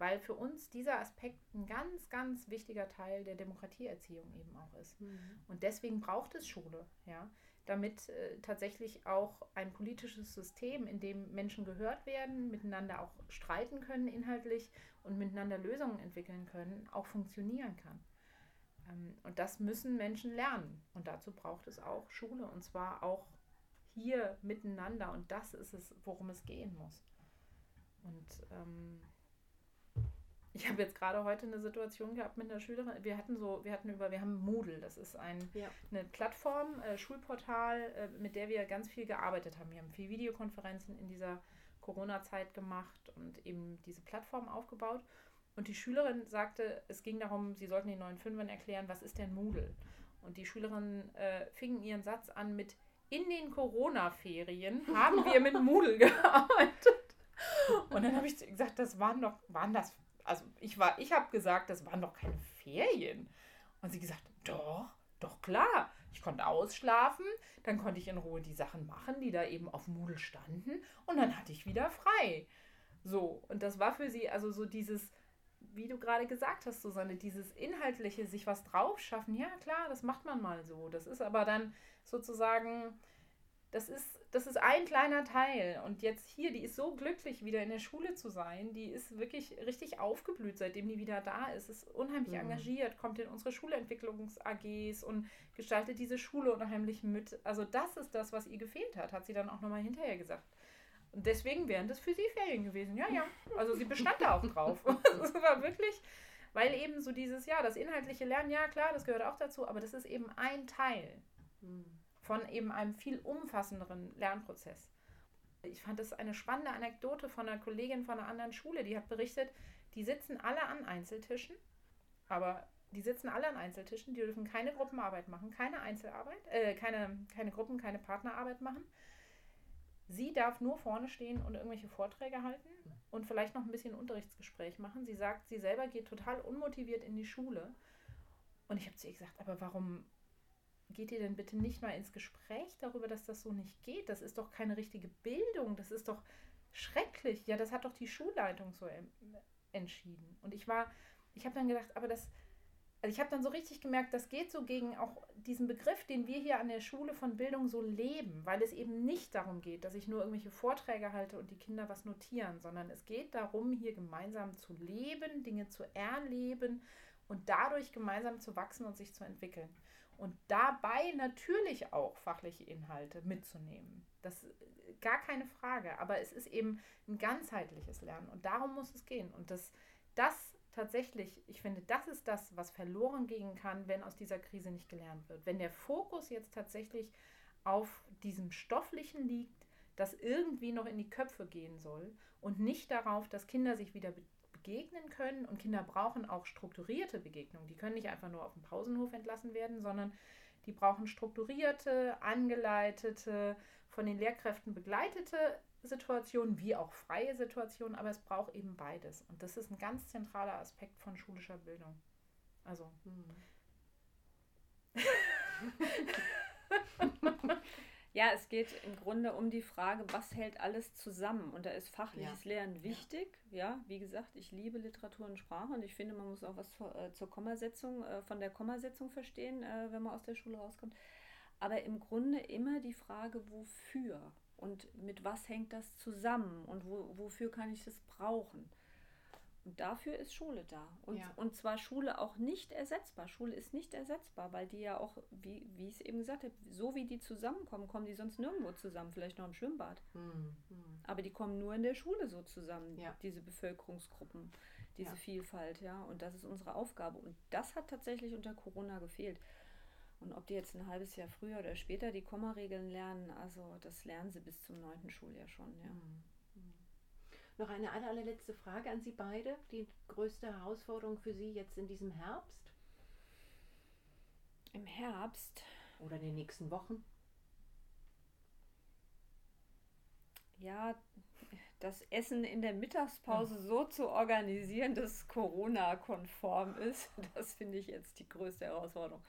weil für uns dieser Aspekt ein ganz, ganz wichtiger Teil der Demokratieerziehung eben auch ist. Mhm. Und deswegen braucht es Schule, ja, damit äh, tatsächlich auch ein politisches System, in dem Menschen gehört werden, miteinander auch streiten können inhaltlich und miteinander Lösungen entwickeln können, auch funktionieren kann. Ähm, und das müssen Menschen lernen. Und dazu braucht es auch Schule und zwar auch hier miteinander. Und das ist es, worum es gehen muss. Und ähm, ich habe jetzt gerade heute eine Situation gehabt mit einer Schülerin. Wir hatten so, wir hatten über, wir haben Moodle, das ist ein, ja. eine Plattform, äh, Schulportal, äh, mit der wir ganz viel gearbeitet haben. Wir haben viel Videokonferenzen in dieser Corona-Zeit gemacht und eben diese Plattform aufgebaut. Und die Schülerin sagte, es ging darum, sie sollten den neuen Fünfern erklären, was ist denn Moodle? Und die Schülerin äh, fingen ihren Satz an mit, in den Corona-Ferien haben wir mit Moodle gearbeitet. Und dann habe ich gesagt, das waren doch, waren das also ich war, ich habe gesagt, das waren doch keine Ferien. Und sie gesagt, doch, doch klar. Ich konnte ausschlafen, dann konnte ich in Ruhe die Sachen machen, die da eben auf Moodle standen und dann hatte ich wieder frei. So, und das war für sie also so dieses, wie du gerade gesagt hast, Susanne, dieses inhaltliche, sich was draufschaffen, ja klar, das macht man mal so. Das ist aber dann sozusagen das ist, das ist ein kleiner Teil. Und jetzt hier, die ist so glücklich, wieder in der Schule zu sein. Die ist wirklich richtig aufgeblüht, seitdem die wieder da ist. Ist unheimlich mhm. engagiert, kommt in unsere Schulentwicklungs-AGs und gestaltet diese Schule unheimlich mit. Also, das ist das, was ihr gefehlt hat, hat sie dann auch nochmal hinterher gesagt. Und deswegen wären das für sie Ferien gewesen. Ja, ja. Also, sie bestand da auch drauf. Es war wirklich, weil eben so dieses, ja, das inhaltliche Lernen, ja, klar, das gehört auch dazu, aber das ist eben ein Teil. Mhm von eben einem viel umfassenderen Lernprozess. Ich fand das eine spannende Anekdote von einer Kollegin von einer anderen Schule, die hat berichtet, die sitzen alle an Einzeltischen, aber die sitzen alle an Einzeltischen, die dürfen keine Gruppenarbeit machen, keine Einzelarbeit, äh, keine, keine Gruppen, keine Partnerarbeit machen. Sie darf nur vorne stehen und irgendwelche Vorträge halten und vielleicht noch ein bisschen Unterrichtsgespräch machen. Sie sagt, sie selber geht total unmotiviert in die Schule. Und ich habe zu ihr gesagt, aber warum geht ihr denn bitte nicht mal ins Gespräch darüber, dass das so nicht geht? Das ist doch keine richtige Bildung, das ist doch schrecklich. Ja, das hat doch die Schulleitung so entschieden. Und ich war, ich habe dann gedacht, aber das, also ich habe dann so richtig gemerkt, das geht so gegen auch diesen Begriff, den wir hier an der Schule von Bildung so leben, weil es eben nicht darum geht, dass ich nur irgendwelche Vorträge halte und die Kinder was notieren, sondern es geht darum, hier gemeinsam zu leben, Dinge zu erleben und dadurch gemeinsam zu wachsen und sich zu entwickeln und dabei natürlich auch fachliche Inhalte mitzunehmen. Das ist gar keine Frage, aber es ist eben ein ganzheitliches Lernen und darum muss es gehen. Und das, das tatsächlich, ich finde, das ist das, was verloren gehen kann, wenn aus dieser Krise nicht gelernt wird. Wenn der Fokus jetzt tatsächlich auf diesem Stofflichen liegt, das irgendwie noch in die Köpfe gehen soll und nicht darauf, dass Kinder sich wieder begegnen können. Und Kinder brauchen auch strukturierte Begegnungen. Die können nicht einfach nur auf dem Pausenhof entlassen werden, sondern die brauchen strukturierte, angeleitete, von den Lehrkräften begleitete Situationen wie auch freie Situationen, aber es braucht eben beides. Und das ist ein ganz zentraler Aspekt von schulischer Bildung. Also. Hm. Ja, es geht im Grunde um die Frage, was hält alles zusammen? Und da ist fachliches ja. Lernen wichtig. Ja. ja. wie gesagt, ich liebe Literatur und Sprache und ich finde, man muss auch was äh, zur Kommasetzung, äh, von der Kommasetzung verstehen, äh, wenn man aus der Schule rauskommt. Aber im Grunde immer die Frage, wofür und mit was hängt das zusammen und wo, wofür kann ich das brauchen? Und dafür ist Schule da. Und, ja. und zwar Schule auch nicht ersetzbar. Schule ist nicht ersetzbar, weil die ja auch, wie, wie ich es eben gesagt habe, so wie die zusammenkommen, kommen die sonst nirgendwo zusammen, vielleicht noch im Schwimmbad. Hm, hm. Aber die kommen nur in der Schule so zusammen, ja. diese Bevölkerungsgruppen, diese ja. Vielfalt, ja. Und das ist unsere Aufgabe. Und das hat tatsächlich unter Corona gefehlt. Und ob die jetzt ein halbes Jahr früher oder später die Kommaregeln lernen, also das lernen sie bis zum neunten Schuljahr schon, ja. Hm. Noch eine allerletzte Frage an Sie beide. Die größte Herausforderung für Sie jetzt in diesem Herbst? Im Herbst? Oder in den nächsten Wochen? Ja, das Essen in der Mittagspause hm. so zu organisieren, dass es Corona-konform ist, das finde ich jetzt die größte Herausforderung.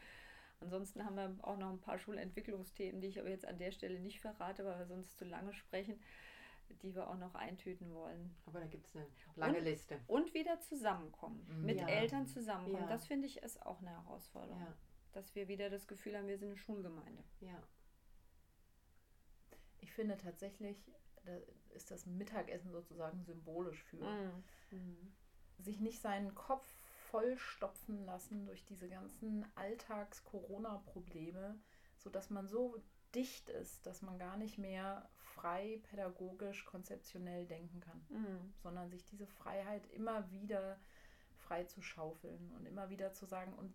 Ansonsten haben wir auch noch ein paar Schulentwicklungsthemen, die ich aber jetzt an der Stelle nicht verrate, weil wir sonst zu lange sprechen die wir auch noch eintüten wollen. Aber da gibt es eine lange und, Liste. Und wieder zusammenkommen, mhm. mit ja. Eltern zusammenkommen. Ja. Das finde ich ist auch eine Herausforderung. Ja. Dass wir wieder das Gefühl haben, wir sind eine Schulgemeinde. Ja. Ich finde tatsächlich, da ist das Mittagessen sozusagen symbolisch für. Mhm. mhm. Sich nicht seinen Kopf vollstopfen lassen durch diese ganzen Alltags-Corona-Probleme, sodass man so dicht ist, dass man gar nicht mehr frei, pädagogisch, konzeptionell denken kann, mhm. sondern sich diese Freiheit immer wieder frei zu schaufeln und immer wieder zu sagen, und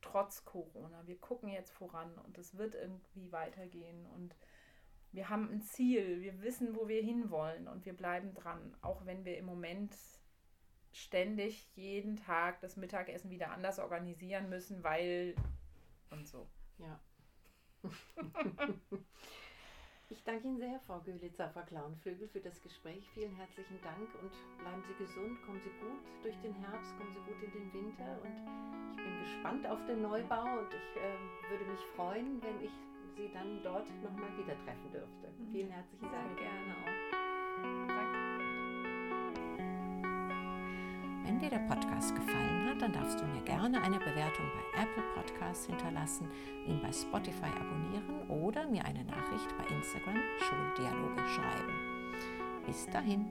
trotz Corona, wir gucken jetzt voran und es wird irgendwie weitergehen und wir haben ein Ziel, wir wissen, wo wir hinwollen und wir bleiben dran, auch wenn wir im Moment ständig jeden Tag das Mittagessen wieder anders organisieren müssen, weil und so. Ja. Ich danke Ihnen sehr, Frau Göhlitzer, Frau Klauenflügel, für das Gespräch. Vielen herzlichen Dank und bleiben Sie gesund, kommen Sie gut durch den Herbst, kommen Sie gut in den Winter und ich bin gespannt auf den Neubau und ich äh, würde mich freuen, wenn ich Sie dann dort nochmal wieder treffen dürfte. Mhm. Vielen herzlichen Dank. Sehr gerne auch. Wenn dir der Podcast gefallen hat, dann darfst du mir gerne eine Bewertung bei Apple Podcasts hinterlassen, ihn bei Spotify abonnieren oder mir eine Nachricht bei Instagram Schuldialoge schreiben. Bis dahin.